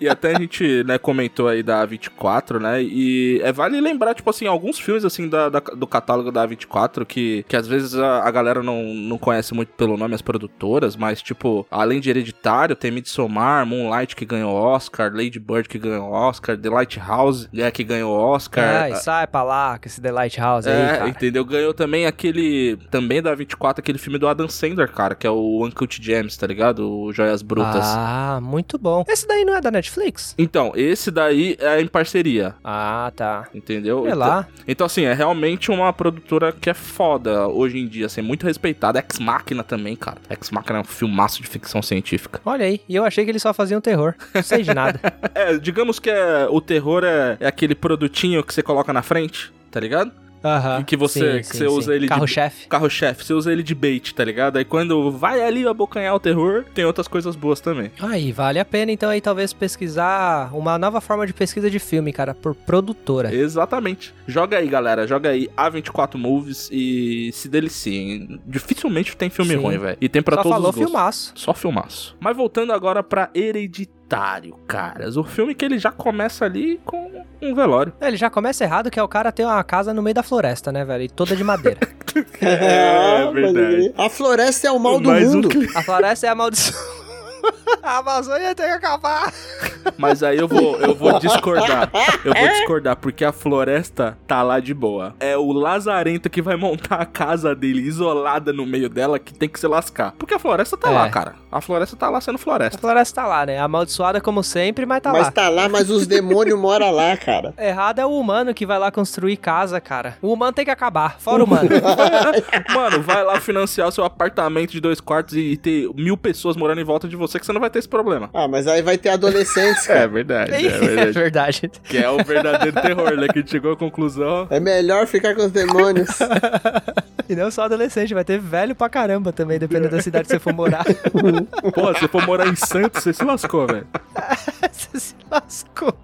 E até a gente, né, comentou aí da A24, né? E é vale lembrar, tipo assim, alguns filmes, assim, da, da- do catálogo da A24 que, que às vezes a, a galera não, não conhece muito pelo nome, as produtoras, mas, tipo, além de Hereditário, tem Midsommar, Moonlight que ganhou Oscar, Lady Bird que ganhou Oscar, The Lighthouse, né, que ganhou Oscar. Ai, sai pra lá com esse The Lighthouse aí, É, cara. entendeu? Ganhou também aquele. Também da 24, aquele filme do Adam Sandler, cara, que é o Uncut Gems, tá ligado? O Joias Brutas. Ah, muito bom. Esse daí não é da Netflix? Então, esse daí é em parceria. Ah, tá. Entendeu? Sei então, lá. Então, assim, é realmente uma produtora que é foda hoje em dia, assim, muito respeitada. Ex Machina também, cara. Ex Machina é um filmaço de ficção científica. Olha aí, e eu achei que eles só faziam terror. Não sei de nada. É, digamos que é, o terror é, é aquele produtinho que você coloca na frente, tá ligado? Aham. E que você, sim, que sim, você usa sim. ele de Carro-chefe. carro-chefe, você usa ele de bait, tá ligado? Aí quando vai ali abocanhar o terror, tem outras coisas boas também. Aí, vale a pena então aí talvez pesquisar uma nova forma de pesquisa de filme, cara, por produtora. Exatamente. Joga aí, galera. Joga aí A24 Movies e se deliciem. Dificilmente tem filme Sim. ruim, velho. E tem pra Só todos falou os gostos. filmaço. Só filmaço. Mas voltando agora pra Hereditário, caras. O filme que ele já começa ali com um velório. Ele já começa errado que é o cara ter uma casa no meio da floresta, né, velho? E toda de madeira. É, pode verdade. A floresta é o mal do um mundo. a floresta é a maldição. a Amazônia tem que acabar. Mas aí eu vou, eu vou discordar. Eu vou discordar, porque a floresta tá lá de boa. É o Lazarento que vai montar a casa dele isolada no meio dela que tem que se lascar. Porque a floresta tá É. lá, cara. A floresta tá lá sendo A floresta. floresta tá lá, né? Amaldiçoada como sempre, mas tá mas lá. tá lá, mas os demônios moram lá, cara. Errado é o humano que vai lá construir casa, cara. O humano tem que acabar, fora o humano. Mano, vai lá financiar o seu apartamento de dois quartos e ter mil pessoas morando em volta de você que você não vai ter esse problema. Ah, mas aí vai ter adolescentes, É cara. verdade, é é verdade. verdade. que é o verdadeiro terror, né? Que a gente chegou à conclusão. É melhor ficar com os demônios. E não só adolescente, vai ter velho pra caramba também, dependendo da cidade que você for morar. Pô, se você for morar em Santos, você se lascou, velho. Você se lascou.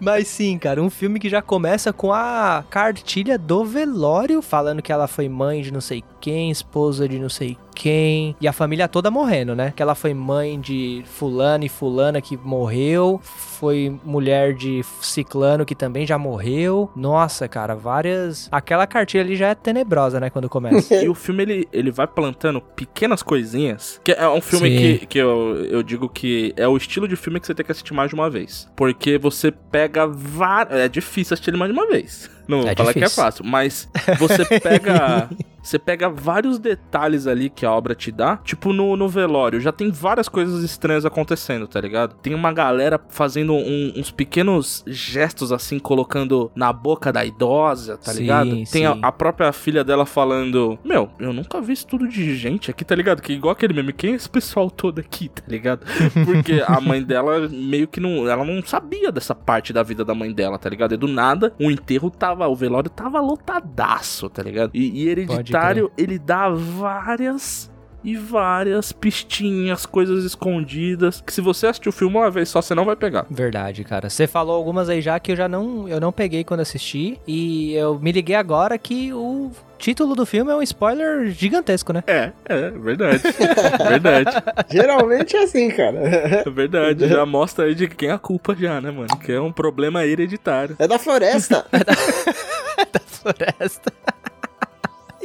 Mas sim, cara, um filme que já começa com a cartilha do velório, falando que ela foi mãe de não sei quem, esposa de não sei quem, e a família toda morrendo, né? Que ela foi mãe de fulano e fulana que morreu, foi mulher de ciclano que também já morreu. Nossa, cara, várias... Aquela cartilha ali já é tenebrosa, né, quando começa. E o filme, ele, ele vai plantando pequenas coisinhas. Que é um filme Sim. que, que eu, eu digo que é o estilo de filme que você tem que assistir mais de uma vez. Porque você pega várias. É difícil assistir ele mais de uma vez. Não É falar que é fácil. Mas você pega. Você pega vários detalhes ali que a obra te dá. Tipo, no, no velório, já tem várias coisas estranhas acontecendo, tá ligado? Tem uma galera fazendo um- uns pequenos gestos assim, colocando na boca da idosa, tá Sim, ligado? Tem a, sim. a própria filha dela falando: Meu, eu nunca vi isso tudo de gente aqui, tá ligado? Que igual aquele meme, quem é esse pessoal todo aqui, tá ligado? Porque a mãe dela meio que não. Ela não sabia dessa parte da vida da mãe dela, tá ligado? E do nada, o enterro tava. O velório tava lotadaço, tá ligado? E, e hereditário, ele dá várias. E várias pistinhas, coisas escondidas. Que se você assistir o filme uma vez só, você não vai pegar. Verdade, cara. Você falou algumas aí já que eu já não, eu não peguei quando assisti. E eu me liguei agora que o título do filme é um spoiler gigantesco, né? É, é, verdade. verdade. Geralmente é assim, cara. É verdade. Já mostra aí de quem é a culpa já, né, mano? Que é um problema hereditário. É da floresta. da floresta.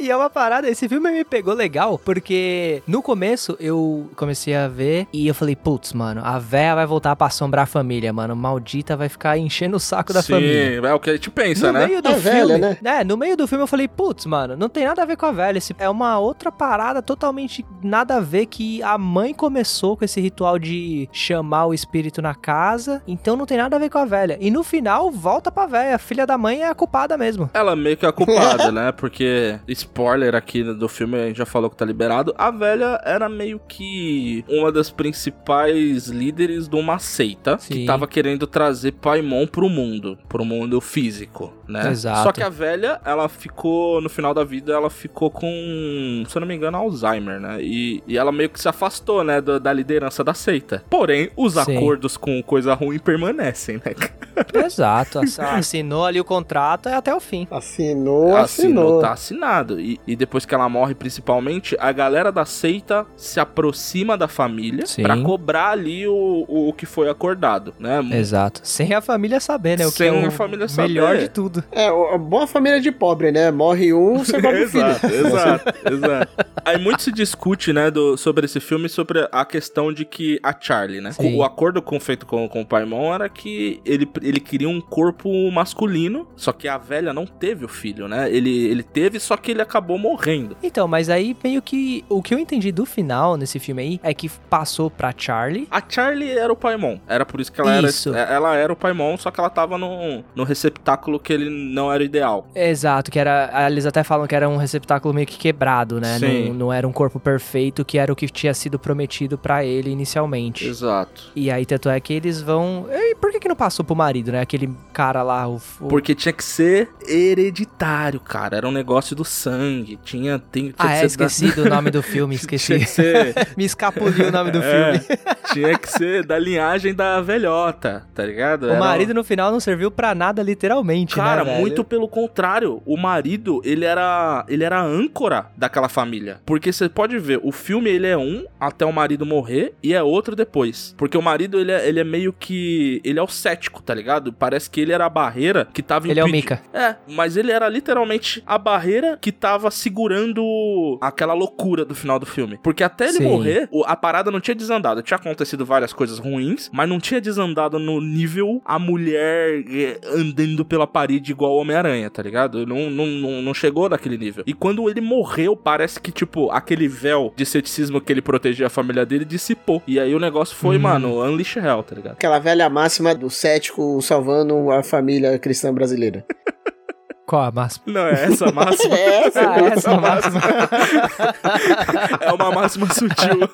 E é uma parada, esse filme me pegou legal, porque no começo eu comecei a ver e eu falei, putz, mano, a véia vai voltar pra assombrar a família, mano. Maldita vai ficar enchendo o saco da Sim, família. é o que a gente pensa, no né? meio do É filme, velha, né? É, no meio do filme eu falei, putz, mano, não tem nada a ver com a velha. Esse é uma outra parada totalmente nada a ver que a mãe começou com esse ritual de chamar o espírito na casa. Então não tem nada a ver com a velha. E no final, volta pra velha. A filha da mãe é a culpada mesmo. Ela meio que é a culpada, né? Porque, spoiler aqui do filme, a gente já falou que tá liberado. A velha era meio que uma das principais líderes de uma seita que Sim. tava querendo trazer Paimon pro mundo, pro mundo físico, né? Exato. Só que a velha, ela ficou, no final da vida, ela ficou com, se eu não me engano, Alzheimer, né? E, e ela meio que se afastou, né, da, da liderança da seita. Porém, os Sim. acordos com coisa ruim permanecem, né? Exato. ass- Assinou ali o contrato é até o fim. Assinou, Assinou, assinou. tá assinado. E, e depois que ela morre, principalmente, a galera da seita se aproxima da família pra cobrar ali o, o, o que foi acordado, né? Exato. Sem a família saber, né? O Sem que é a família saber. melhor de tudo. É, a boa família de pobre, né? Morre um, você cobra o filho. exato, exato, exato. Aí muito se discute, né, do, sobre esse filme, sobre a questão de que a Charlie, né? Sim. O acordo com, feito com, com o Paimon era que ele, ele queria um corpo masculino, só que a velha não teve o filho, né? Ele, ele teve, só que ele acabou morrendo. Então, mas aí meio que o que eu entendi do final nesse filme aí é que passou pra Charlie. A Charlie era o Paimon. Era por isso que ela Isso. era. Ela era o Paimon, só que ela tava no, no receptáculo que ele não era o ideal. Exato, que era. Eles até falam que era um receptáculo meio que quebrado, né? Sim. Não, não era um corpo perfeito, que era o que tinha sido prometido pra ele inicialmente. Exato. E aí, tanto é que eles vão. E por que, que não passou pro marido, né? Aquele cara lá, o. o- Porque tinha que ser hereditário, cara. Era um negócio do sangue. Tinha. Tem, tinha Ah, que é, ser esqueci do nome do filme, Tinha esqueci. que ser. Me escapuliu o nome do É, filme. tinha que ser da linhagem da velhota, tá ligado? O Era- marido no final não serviu pra nada, literalmente, Cara, né? Velho? muito pelo contrário. O marido, ele era, ele era a âncora daquela família. Porque você pode ver, o filme ele é um até o marido morrer e é outro depois. Porque o marido, ele é, ele é meio que, ele é o cético, tá ligado? Parece que ele era a barreira que tava Ele é o Mika. É, mas ele era literalmente a barreira que tava segurando aquela loucura do final do filme. Porque até ele Sim. morrer, a parada não tinha desandado. Tinha acontecido várias coisas ruins, mas não tinha desandado no nível a mulher eh, andando pela parede igual o Homem-Aranha, tá ligado? Não, não, não, não chegou naquele nível. E quando ele morreu, parece que, tipo, aquele véu de ceticismo que ele protegia a família dele dissipou. E aí o negócio foi, Hum. mano, Unleash Hell, tá ligado? Aquela velha máxima do cético salvando a família cristã brasileira. Qual a máxima? Não, é essa a máxima. É essa, Ah, essa é a máxima. é uma máxima sutil.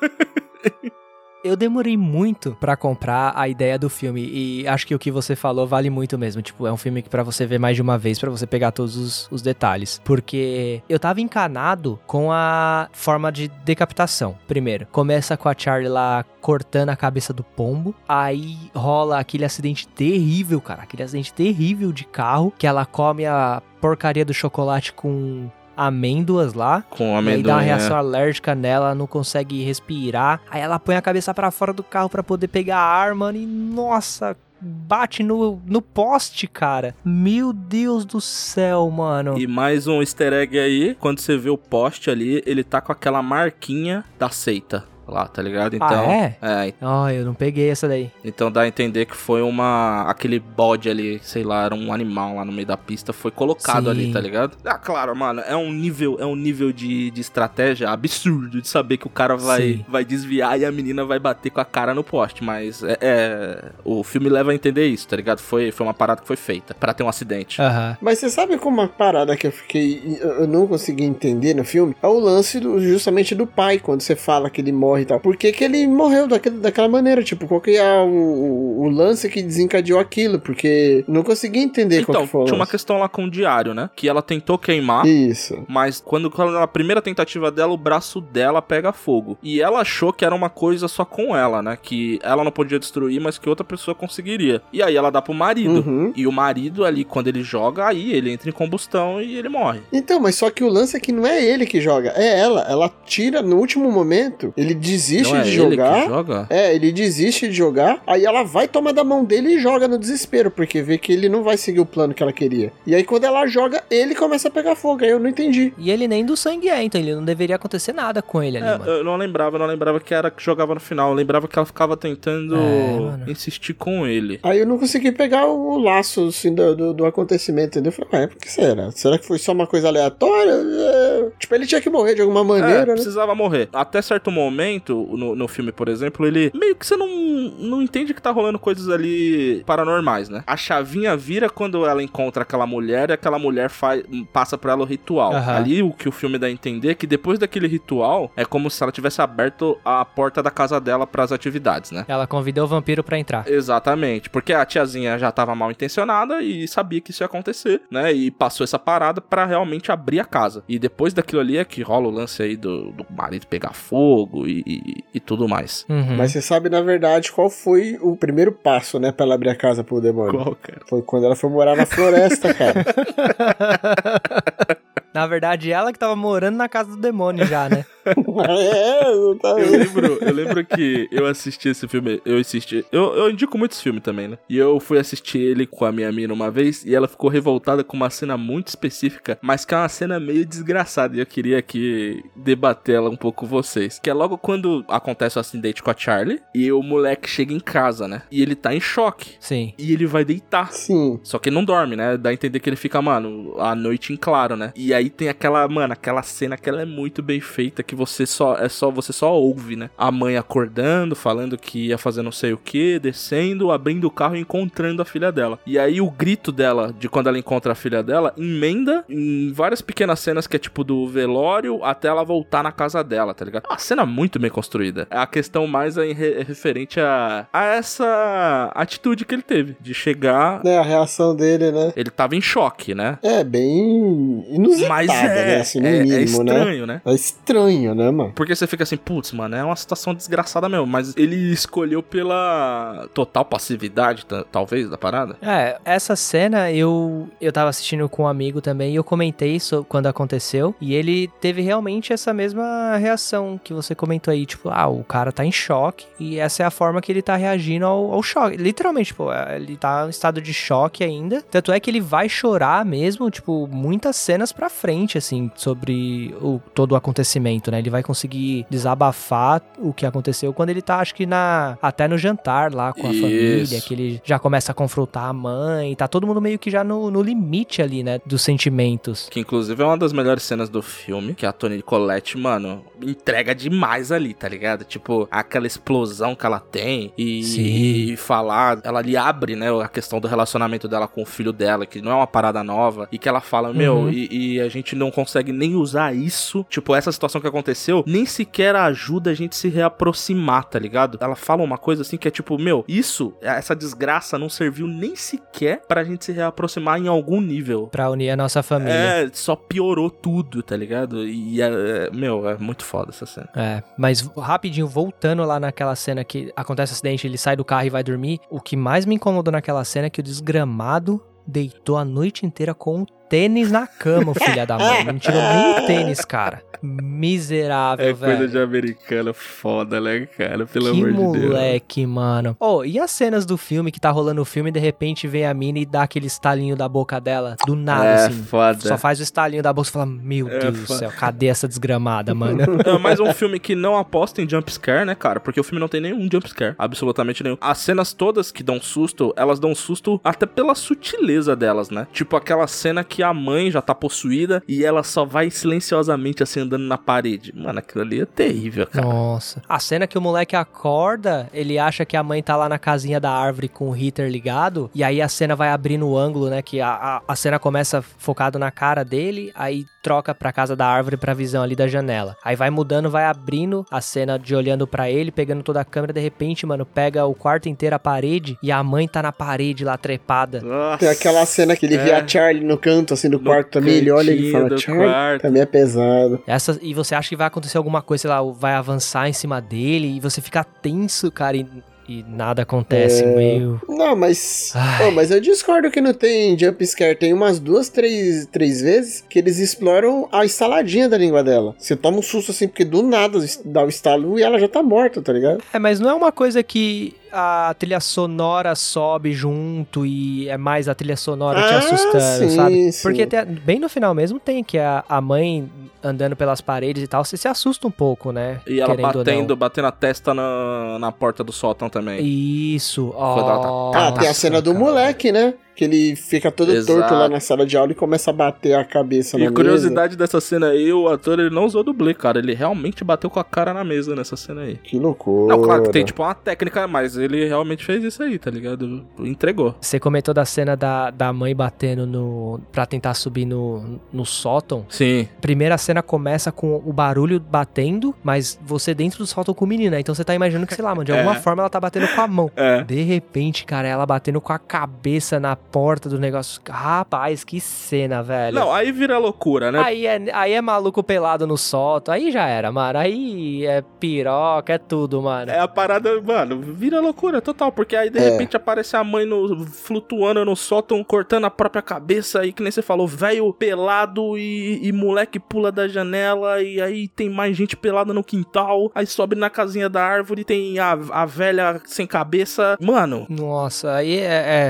Eu demorei muito pra comprar a ideia do filme e acho que o que você falou vale muito mesmo. Tipo, é um filme que pra você ver mais de uma vez, pra você pegar todos os, os detalhes. Porque eu tava encanado com a forma de decapitação. Primeiro, começa com a Charlie lá cortando a cabeça do pombo. Aí rola aquele acidente terrível, cara. Aquele acidente terrível de carro que ela come a porcaria do chocolate com amêndoas lá. Com E amendoim. aí dá uma é. reação alérgica nela, não consegue respirar. Aí ela põe a cabeça pra fora do carro pra poder pegar a arma e nossa, bate no, no poste, cara. Meu Deus do céu, mano. E mais um easter egg aí, quando você vê o poste ali, ele tá com aquela marquinha da seita lá, tá ligado? Então, Ah, é? é, Ó, eu não peguei essa daí. então dá a entender que foi uma aquele bode ali, sei lá, era um animal lá no meio da pista, foi colocado Sim. ali, tá ligado? Ah, claro, mano, é um nível, é um nível de, de estratégia absurdo de saber que o cara vai Sim. vai desviar e a menina vai bater com a cara no poste, mas é, é- o filme leva a entender isso, tá ligado? Foi foi uma parada que foi feita pra ter um acidente. Aham. Mas você sabe como uma parada que eu fiquei. Eu eu não consegui entender no filme? É o lance do- justamente do pai, quando você fala que ele morre e tal. Por que, que ele morreu daquele, daquela maneira? Tipo, qual que é o, o- o lance que desencadeou aquilo? Porque não consegui entender qual Então, que foi o tinha uma questão lá com o diário, né? Que ela tentou queimar. Isso. Mas quando, quando na primeira tentativa dela, o braço dela pega fogo. E ela achou que era uma coisa só com ela, né? Que ela não podia destruir, mas que outra pessoa conseguiria. E aí ela dá pro marido. Uhum. E o marido ali, quando ele joga, aí ele entra em combustão e ele morre. Então, mas só que o lance é que não é ele que joga, é ela. Ela tira no último momento, ele desiste Não é de ele jogar. que joga? É, ele desiste de jogar, aí ela vai tomar da mão dele e joga no desespero, porque vê que ele não vai seguir o plano que ela queria. E aí quando ela joga, ele começa a pegar fogo, aí eu não entendi. E ele nem do sangue é, então ele não deveria acontecer nada com ele ali, É, mano. eu não lembrava, eu não lembrava que era que jogava no final. Eu lembrava que ela ficava tentando É, insistir com ele. Aí eu não consegui pegar o laço, assim, do, do, do acontecimento, entendeu? Eu falei, ué, por que será? Será que foi só uma coisa aleatória? É, Tipo, ele tinha que morrer de alguma É, maneira, né? precisava morrer. Até certo momento, no, no filme, por exemplo, ele meio que você não, não entende que tá rolando coisas ali paranormais, né? A chavinha vira quando ela encontra aquela mulher e aquela mulher faz, passa pra ela o ritual. Aham. Ali o que o filme dá a entender é que depois daquele ritual é como se ela tivesse aberto a porta da casa dela pras atividades, né? Ela convidou o vampiro pra entrar. Exatamente, porque a tiazinha já tava mal intencionada e sabia que isso ia acontecer, né? E passou essa parada pra realmente abrir a casa. E depois daquilo ali é que rola o lance aí do, do marido pegar fogo e, e, e tudo mais. Uhum. Mas você sabe, na verdade, qual foi o primeiro passo, né, pra ela abrir a casa pro demônio? Qual, cara? Foi quando ela foi morar na floresta, cara. Na verdade, ela que tava morando na casa do demônio já, né? é, Eu lembro, eu lembro que eu assisti esse filme, eu assisti, eu, eu indico muitos filmes também, né? E eu fui assistir ele com a minha mina uma vez e ela ficou revoltada com uma cena muito específica, mas que é uma cena meio desgraçada e eu queria aqui debater ela um pouco com vocês. Que é logo quando acontece o acidente com a Charlie e o moleque chega em casa, né? E ele tá em choque. Sim. E ele vai deitar. Sim. Só que ele não dorme, né? Dá a entender que ele fica, mano, a noite em claro, né? E aí tem aquela, mano, aquela cena que ela é muito bem feita, que você só, é só, você só ouve, né? A mãe acordando, falando que ia fazer não sei o que, descendo, abrindo o carro e encontrando a filha dela. E aí o grito dela, de quando ela encontra a filha dela, emenda em várias pequenas cenas que é tipo do velório até ela voltar na casa dela, tá ligado? Uma cena muito bem construída. A questão mais é é referente a, a essa atitude que ele teve, de chegar É, a reação dele, né? ele tava em choque, né? É, bem inusitada, Mas é, né? Assim, no é, é mínimo, né? estranho, né? É estranho, né, mano? Porque você fica assim, putz, mano, é uma situação desgraçada mesmo. Mas ele escolheu pela total passividade, ta- talvez, da parada. É, essa cena eu eu tava assistindo com um amigo também e eu comentei isso quando aconteceu e ele teve realmente essa mesma reação que você comentou aí, tipo, ah, o cara tá em choque e essa é a forma que ele tá reagindo ao, ao choque. Literalmente, tipo, é, ele tá em estado de choque ainda. Tanto é que ele vai chorar mesmo, tipo, muitas cenas pra frente, assim, sobre o, todo o acontecimento, né? Ele vai conseguir desabafar o que aconteceu quando ele tá, acho que na até no jantar lá com a Isso. família, que ele já começa a confrontar a mãe, tá todo mundo meio que já no, no limite ali, né, dos sentimentos. Que inclusive é uma das melhores cenas do filme, que a Tony Collette, mano, entrega demais ali, tá ligado? Tipo, aquela explosão que ela tem e, e falar, ela ali abre, né, a questão do relacionamento dela com o filho dela, que não é uma parada nova, e que ela fala, meu, Uhum. e, e a gente não consegue nem usar isso, tipo, essa situação que aconteceu, nem sequer ajuda a gente se reaproximar, tá ligado? Ela fala uma coisa assim que é tipo, meu, isso, essa desgraça não serviu nem sequer pra gente se reaproximar em algum nível. Pra unir a nossa família. É, só piorou tudo, tá ligado? E, é, é, meu, é muito foda essa cena. É, mas rapidinho, voltando lá naquela cena que acontece o acidente, ele sai do carro e vai dormir, o que mais me incomodou naquela cena é que o desgramado deitou a noite inteira com o tênis na cama, o filho da mãe. Não tirou nem o tênis, cara. Miserável, É velho. coisa de americano foda, né, cara? Pelo que amor de Deus. moleque, mano. Oh, e as cenas do filme que tá rolando o filme e de repente vem a mina e dá aquele estalinho da boca dela? Do nada, É, assim. foda. Só faz o estalinho da boca e fala: Meu É, Deus do foda. céu, cadê essa desgramada, mano? É mais um filme que não aposta em jumpscare, né, cara? Porque o filme não tem nenhum jumpscare. Absolutamente nenhum. As cenas todas que dão susto, elas dão susto até pela sutileza delas, né? Tipo aquela cena que a mãe já tá possuída e ela só vai silenciosamente assim andando na parede. Mano, aquilo ali é terrível, cara. Nossa. A cena que o moleque acorda, ele acha que a mãe tá lá na casinha da árvore com o heater ligado, e aí a cena vai abrindo o ângulo, né? Que a, a, a cena começa focado na cara dele, aí troca pra casa da árvore pra visão ali da janela. Aí vai mudando, vai abrindo a cena de olhando pra ele, pegando toda a câmera, de repente, mano, pega o quarto inteiro, a parede, e a mãe tá na parede lá trepada. Nossa. Tem aquela cena que ele vê É. a Charlie no canto, assim, do No quarto também. Ele olha e fala, do Charlie, quarto. também é pesado. Essa, e você acha que vai acontecer alguma coisa, sei lá, vai avançar em cima dele e você fica tenso, cara. E e nada acontece, É. meio. Não, mas. Pô, mas eu discordo que não tem jump scare. Tem umas duas, três, três vezes que eles exploram a estaladinha da língua dela. Você toma um susto assim, porque do nada dá o estalo e ela já tá morta, tá ligado? É, mas não é uma coisa que a trilha sonora sobe junto e é mais a trilha sonora te Ah, assustando, sim, sabe? sim. Porque tem- bem no final mesmo tem que a, a mãe andando pelas paredes e tal, você se assusta um pouco, né? E ela Querendo ou não. batendo, batendo a testa na, na porta do sótão também. Isso, Quando ela tá- ó. Ah, tem a cena do moleque, né? Que ele fica todo Exato. torto lá na sala de aula e começa a bater a cabeça E na mesa. curiosidade dessa cena aí, o ator ele não usou dublê, cara. Ele realmente bateu com a cara na mesa nessa cena aí. Que loucura. Não, claro que tem tipo uma técnica, mas ele realmente fez isso aí, tá ligado? Entregou. Você comentou da cena da, da mãe batendo no. pra tentar subir no, no sótão. Sim. Primeira cena começa com o barulho batendo, mas você dentro do sótão com o menino, né? Então você tá imaginando que, sei lá, mano, de alguma É. forma ela tá batendo com a mão. É. De repente, cara, ela batendo com a cabeça na porta do negócio. Rapaz, que cena, velho. Não, aí vira loucura, né? Aí é, aí é maluco pelado no sótão, aí já era, mano. Aí é piroca, é tudo, mano. É a parada, mano, vira loucura total, porque aí de É. repente aparece a mãe no, flutuando no sótão, cortando a própria cabeça, aí que nem você falou, velho pelado e, e moleque pula da janela, e aí tem mais gente pelada no quintal, aí sobe na casinha da árvore, tem a, a velha sem cabeça. Mano, Nossa, aí é,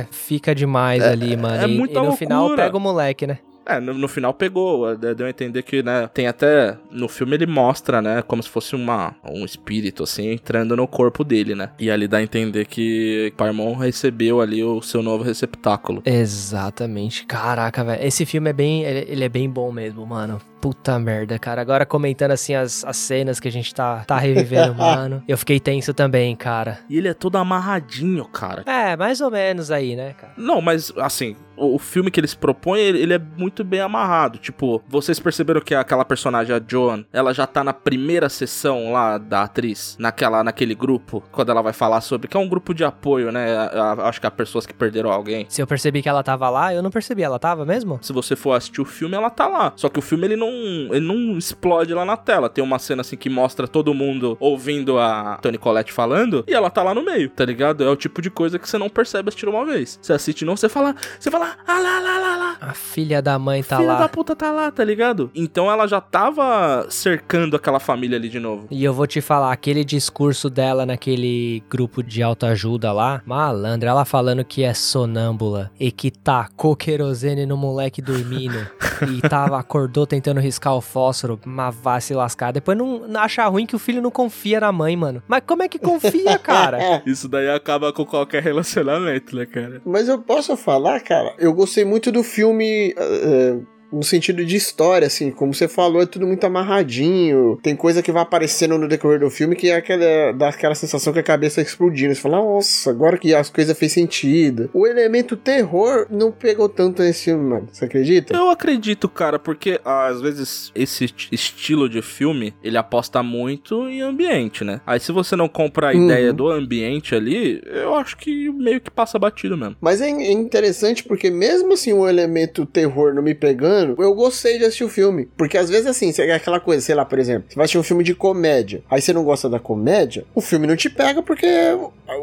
é, fica demais ali, mano. é e, muita e no final loucura. pega o moleque, né? É, no, no final pegou, deu a entender que, né, tem até, no filme ele mostra, né, como se fosse uma, um espírito, assim, entrando no corpo dele, né, e ali dá a entender que Paimon recebeu ali o seu novo receptáculo. Exatamente. Caraca, velho. Esse filme é bem. Ele, ele é bem bom mesmo, mano. Puta merda, cara. Agora comentando assim as, as cenas que a gente tá, tá revivendo, mano. Eu fiquei tenso também, cara. E ele é todo amarradinho, cara. É, mais ou menos aí, né, cara? Não, mas assim, o, filme que eles propõem, ele, ele é muito bem amarrado. Tipo, vocês perceberam que aquela personagem, a Joan, ela já tá na primeira sessão lá da atriz, naquela, naquele grupo, quando ela vai falar sobre. Que é um grupo de apoio, né? a- a- acho que há pessoas que perderam alguém. Se eu percebi que ela tava lá, eu não percebi. Ela tava mesmo? Se você for assistir o filme, ela tá lá. Só que o filme ele não, ele não explode lá na tela. Tem uma cena assim que mostra todo mundo ouvindo a Tony Collette falando e ela tá lá no meio, tá ligado? É o tipo de coisa que você não percebe assistir uma vez. Você assiste não, você fala, você fala, ah lá, lá, lá, lá. A filha da mãe tá Filha lá. da puta tá lá, tá ligado? Então ela já tava cercando aquela família ali de novo. E eu vou te falar, aquele discurso dela naquele grupo de autoajuda lá, malandra, ela falando que é sonâmbula e que tacou querosene no moleque dormindo e tava, acordou tentando riscar o fósforo, mas vai se lascar. Depois não não acha ruim que o filho não confia na mãe, mano. Mas como é que confia, cara? Isso daí acaba com qualquer relacionamento, né, cara? Mas eu posso falar, cara, eu gostei muito do filme. eh, no sentido de história, assim, como você falou, é tudo muito amarradinho. Tem coisa que vai aparecendo no decorrer do filme que é aquela, dá aquela sensação que a cabeça tá explodindo. Você fala, nossa, agora que as coisas fez sentido. O elemento terror não pegou tanto nesse filme, mano. Você acredita? Eu acredito, cara, porque às vezes esse est- estilo de filme, ele aposta muito em ambiente, né? Aí se você não compra a Uhum. ideia do ambiente ali, eu acho que meio que passa batido mesmo. Mas é é interessante porque mesmo assim o elemento terror não me pegando, eu gostei de assistir o filme. Porque às vezes assim, é aquela coisa, sei lá, por exemplo, você vai assistir um filme de comédia, aí você não gosta da comédia, o filme não te pega porque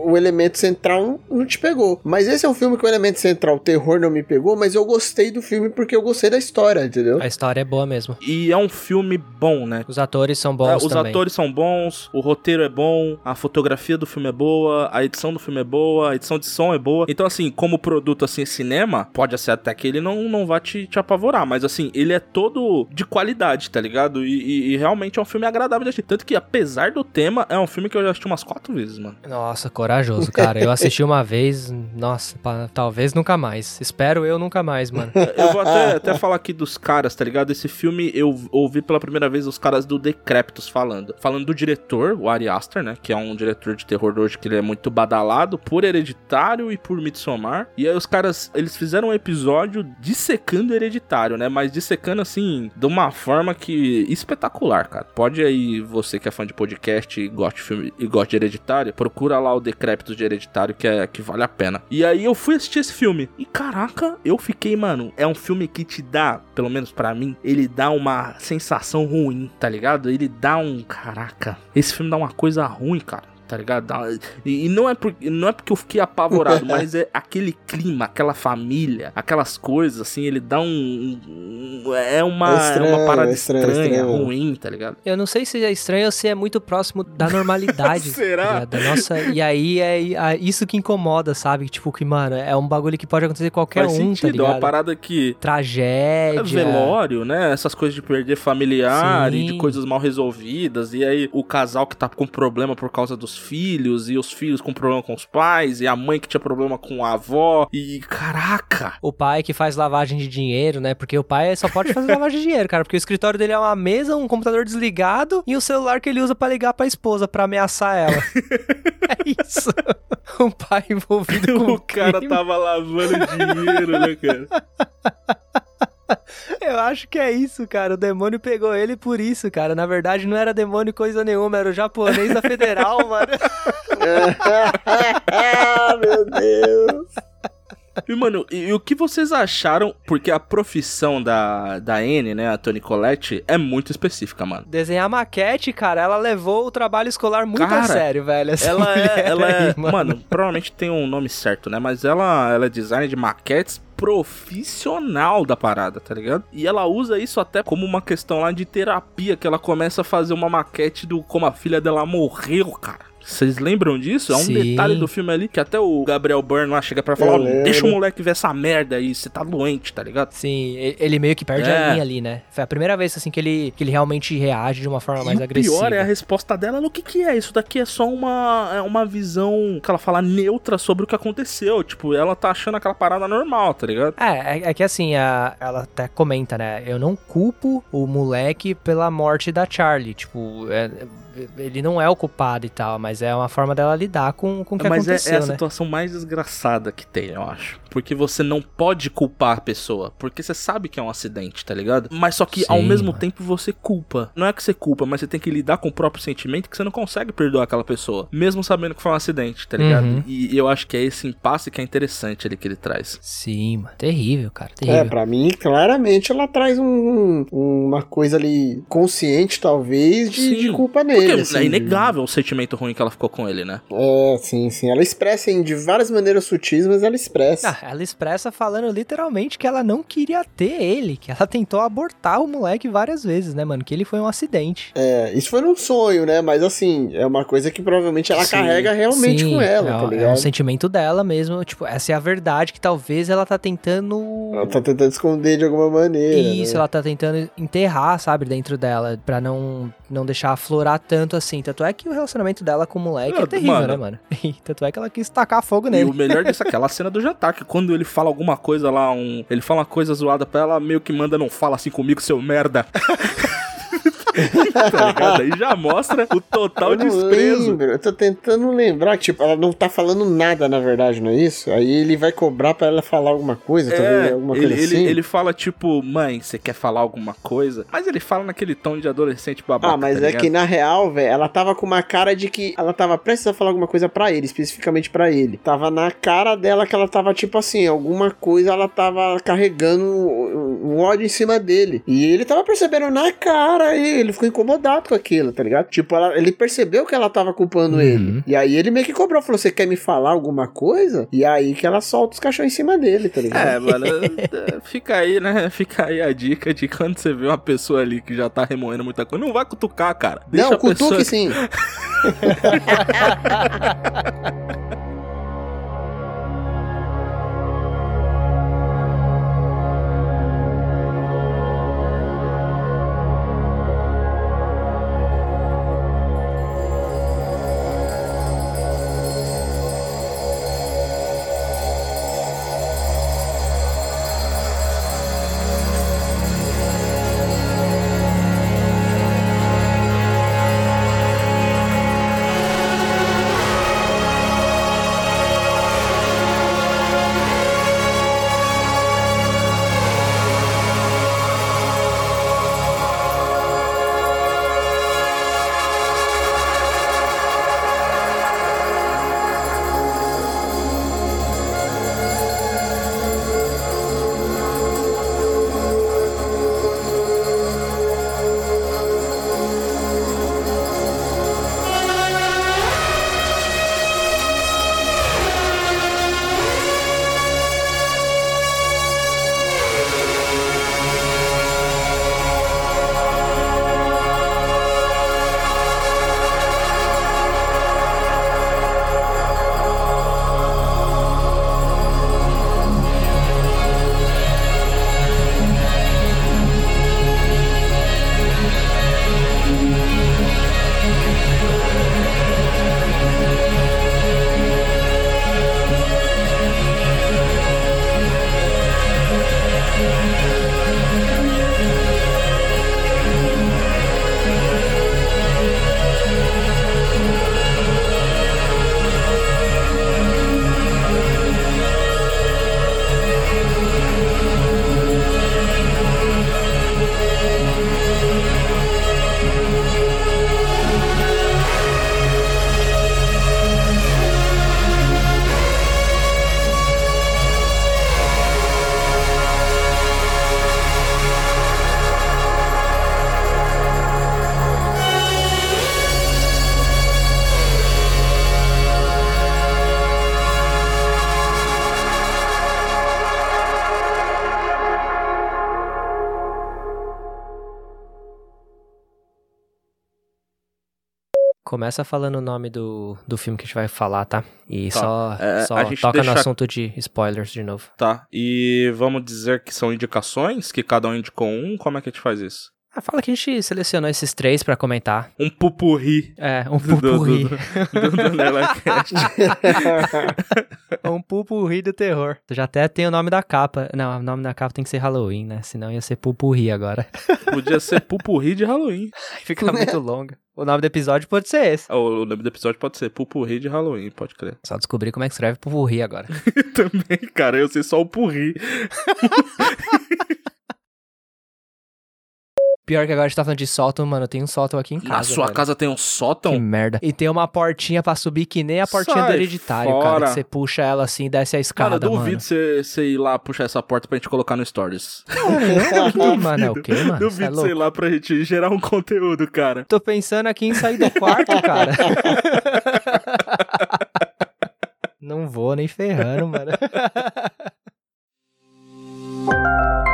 o elemento central não te pegou. Mas esse é um filme que o elemento central, o terror, não me pegou, mas eu gostei do filme porque eu gostei da história, entendeu? A história é boa mesmo. E é um filme bom, né? Os atores são É, bons os também. atores são bons, o roteiro é bom, a fotografia do filme é boa, a edição do filme é boa, a edição de som é boa. Então, assim, como produto, assim, cinema, pode ser até que ele não, não vá te, te apavorar, mas, assim, ele é todo de qualidade, tá ligado? E, e- e realmente é um filme agradável de assistir. Tanto que, apesar do tema, é um filme que eu já assisti umas quatro vezes, mano. Nossa, corajoso, cara. Eu assisti uma vez, nossa, pa- talvez nunca mais. Espero eu nunca mais, mano. Eu vou até, até falar aqui dos caras, tá ligado? Esse filme eu ouvi pela primeira vez os caras do Decréptos falando. Falando do diretor, o Ari Aster, né? Que é um diretor de terror hoje que ele é muito badalado por Hereditário e por Midsommar. E aí os caras, eles fizeram um episódio dissecando Hereditário, né? Mas dissecando assim, de uma forma que espetacular, cara. Pode aí, você que é fã de podcast e gosta de filme e gosta de Hereditário, procura lá o Decréptos de Hereditário que é que vale a pena. E aí eu fui assistir esse filme. E caraca, eu fiquei, mano, é um filme que te dá, pelo menos pra mim, ele dá uma sensação ruim, tá ligado? Ele dá um, caraca, esse filme dá uma coisa ruim, cara. Tá ligado? E, e não, é por, não é porque eu fiquei apavorado, mas é aquele clima, aquela família, aquelas coisas, assim, ele dá um. um- é, uma, É é estranho, uma parada é estranho, estranha, é estranho. ruim, tá ligado? Eu não sei se é estranho ou se é muito próximo da normalidade. Será? tá ligado? Da nossa, e aí é é isso que incomoda, sabe? Tipo, que, mano, é um bagulho que pode acontecer qualquer Faz um, sentido, tá é uma ligado? parada que. Tragédia. É velório, né? Essas coisas de perder familiar e de Sim. coisas mal resolvidas. E aí o casal que tá com problema por causa dos filhos, e os filhos com problema com os pais, e a mãe que tinha problema com a avó. E caraca! O pai que faz lavagem de dinheiro, né? Porque o pai só pode fazer lavagem de dinheiro, cara. Porque o escritório dele é uma mesa, um computador desligado e o celular que ele usa pra ligar pra esposa, pra ameaçar ela. é isso. O pai envolvido com o cara crime. tava lavando dinheiro, né, cara? Eu acho que é isso, cara. O demônio pegou ele por isso, cara. Na verdade, não era demônio coisa nenhuma, era o japonês da federal, mano. ah, meu Deus. E, mano, e, e o que vocês acharam? Porque a profissão da, da Anne, né, a Toni Collette, é muito específica, mano. Desenhar maquete, cara, ela levou o trabalho escolar muito Cara, a sério, velho. Ela é, ela é, aí, mano. provavelmente tem um nome certo, né? Mas ela, ela é designer de maquetes profissional da parada, tá ligado? E ela usa isso até como uma questão lá de terapia, que ela começa a fazer uma maquete do como a filha dela morreu, cara. Vocês lembram disso? É um Sim. detalhe do filme ali que até o Gabriel Byrne lá chega pra falar: Eu "Ó, lembro. deixa o moleque ver essa merda aí, você tá doente, tá ligado? Sim, ele meio que perde É. a linha ali, né? Foi a primeira vez, assim, que ele, que ele realmente reage de uma forma mais e o agressiva. pior é a resposta dela no que que é. Isso daqui é só uma, é uma visão que ela fala neutra sobre o que aconteceu. Tipo, ela tá achando aquela parada normal, tá ligado? É, é, é que assim, a- ela até comenta, né? Eu não culpo o moleque pela morte da Charlie. Tipo, é- ele não é o culpado e tal, mas é uma forma dela lidar com, com o que Mas é, aconteceu, é a né? situação mais desgraçada que tem, eu acho. Porque você não pode culpar a pessoa. Porque você sabe que é um acidente, tá ligado? Mas só que ao Sim, mesmo mano. tempo você culpa. Não é que você culpa, mas você tem que lidar com o próprio sentimento que você não consegue perdoar aquela pessoa. Mesmo sabendo que foi um acidente, tá ligado? Uhum. E, eu acho que é esse impasse que é interessante ali que ele traz. Sim, mano. Terrível, cara. É, Terrível. pra mim, claramente, ela traz um, um- uma coisa ali consciente, talvez, de, de culpa Porque nele. é assim, inegável o sentimento ruim que ela ficou com ele, né? É, sim, sim. Ela expressa em de várias maneiras sutis, mas ela expressa. Ah, ela expressa falando literalmente que ela não queria ter ele, que ela tentou abortar o moleque várias vezes, né, mano? Que ele foi um acidente. É, isso foi num sonho, né? Mas assim, é uma coisa que provavelmente ela Sim, carrega realmente Sim, com ela, é, tá é um ligado? sentimento dela mesmo. Tipo, essa é a verdade que talvez ela tá tentando. Ela tá tentando esconder de alguma maneira. Isso, né? ela tá tentando enterrar, sabe, dentro dela, pra não, não deixar aflorar tanto assim. Tanto é que o relacionamento dela com o moleque é terrível, mano. né, mano? E tanto é que ela quis tacar fogo E nele. o melhor disso é aquela cena do jantar, que quando ele fala alguma coisa lá, um, ele fala uma coisa zoada pra ela, meio que manda, não fala assim comigo, seu merda. tá ligado? Aí já mostra o total eu desprezo. lembro, eu tô tentando lembrar, tipo, ela não tá falando nada, na verdade, não é isso? Aí ele vai cobrar pra ela falar alguma coisa, talvez É, alguma ele, coisa ele, assim. ele fala tipo, mãe, você quer falar alguma coisa? Mas ele fala naquele tom de adolescente babaca. Ah, mas tá é que na real, velho, ela tava com uma cara de que ela tava prestes a falar alguma coisa pra ele, especificamente pra ele. Tava na cara dela que ela tava tipo assim, alguma coisa ela tava carregando um um ódio em cima dele. E ele tava percebendo na cara e ele ficou incomodado com aquilo, tá ligado? Tipo, ela- ele percebeu que ela tava culpando Uhum. ele. E aí ele meio que cobrou, falou: Você quer me falar alguma coisa? E aí que ela solta os cachorros em cima dele, tá ligado? É, mano, é, fica aí, né? Fica aí a dica de quando você vê uma pessoa ali que já tá remoendo muita coisa, não vai cutucar, cara. Deixa não, a pessoa... cutuque Começa falando o nome do, do filme que a gente vai falar, tá? E Tá. só, É, só toca deixa- no assunto de spoilers de novo. Tá. E vamos dizer que são indicações, que cada um indicou um. Como é que a gente faz isso? Ah, fala que a gente selecionou esses três pra comentar. Um pupurri. É, um do- do- pupurri. Do, do, do Nelecast. um pupurri do terror. Tu já até tem o nome da capa. Não, o nome da capa tem que ser Halloween, né? Senão ia ser pupurri agora. Podia ser pupurri de Halloween. Fica muito longo. O nome do episódio pode ser esse. O, o nome do episódio pode ser Pupurri de Halloween, pode crer. Só descobrir como é que escreve pupurri agora. Também, cara, eu sei só o purri. Pior que agora a gente tá falando de sótão, mano. Tem um sótão aqui em casa. Na sua velho. casa tem um sótão? Que merda. E tem uma portinha pra subir que nem a portinha do Sai hereditário, cara. fora. Que você puxa ela assim e desce a escada, Cara, eu duvido você você ir lá puxar essa porta pra gente colocar no Stories. Ih, mano, é o quê, mano? É Duvido louco. sei lá pra gente gerar um conteúdo, cara. Tô pensando aqui em sair do quarto, cara. Não vou nem ferrando, mano.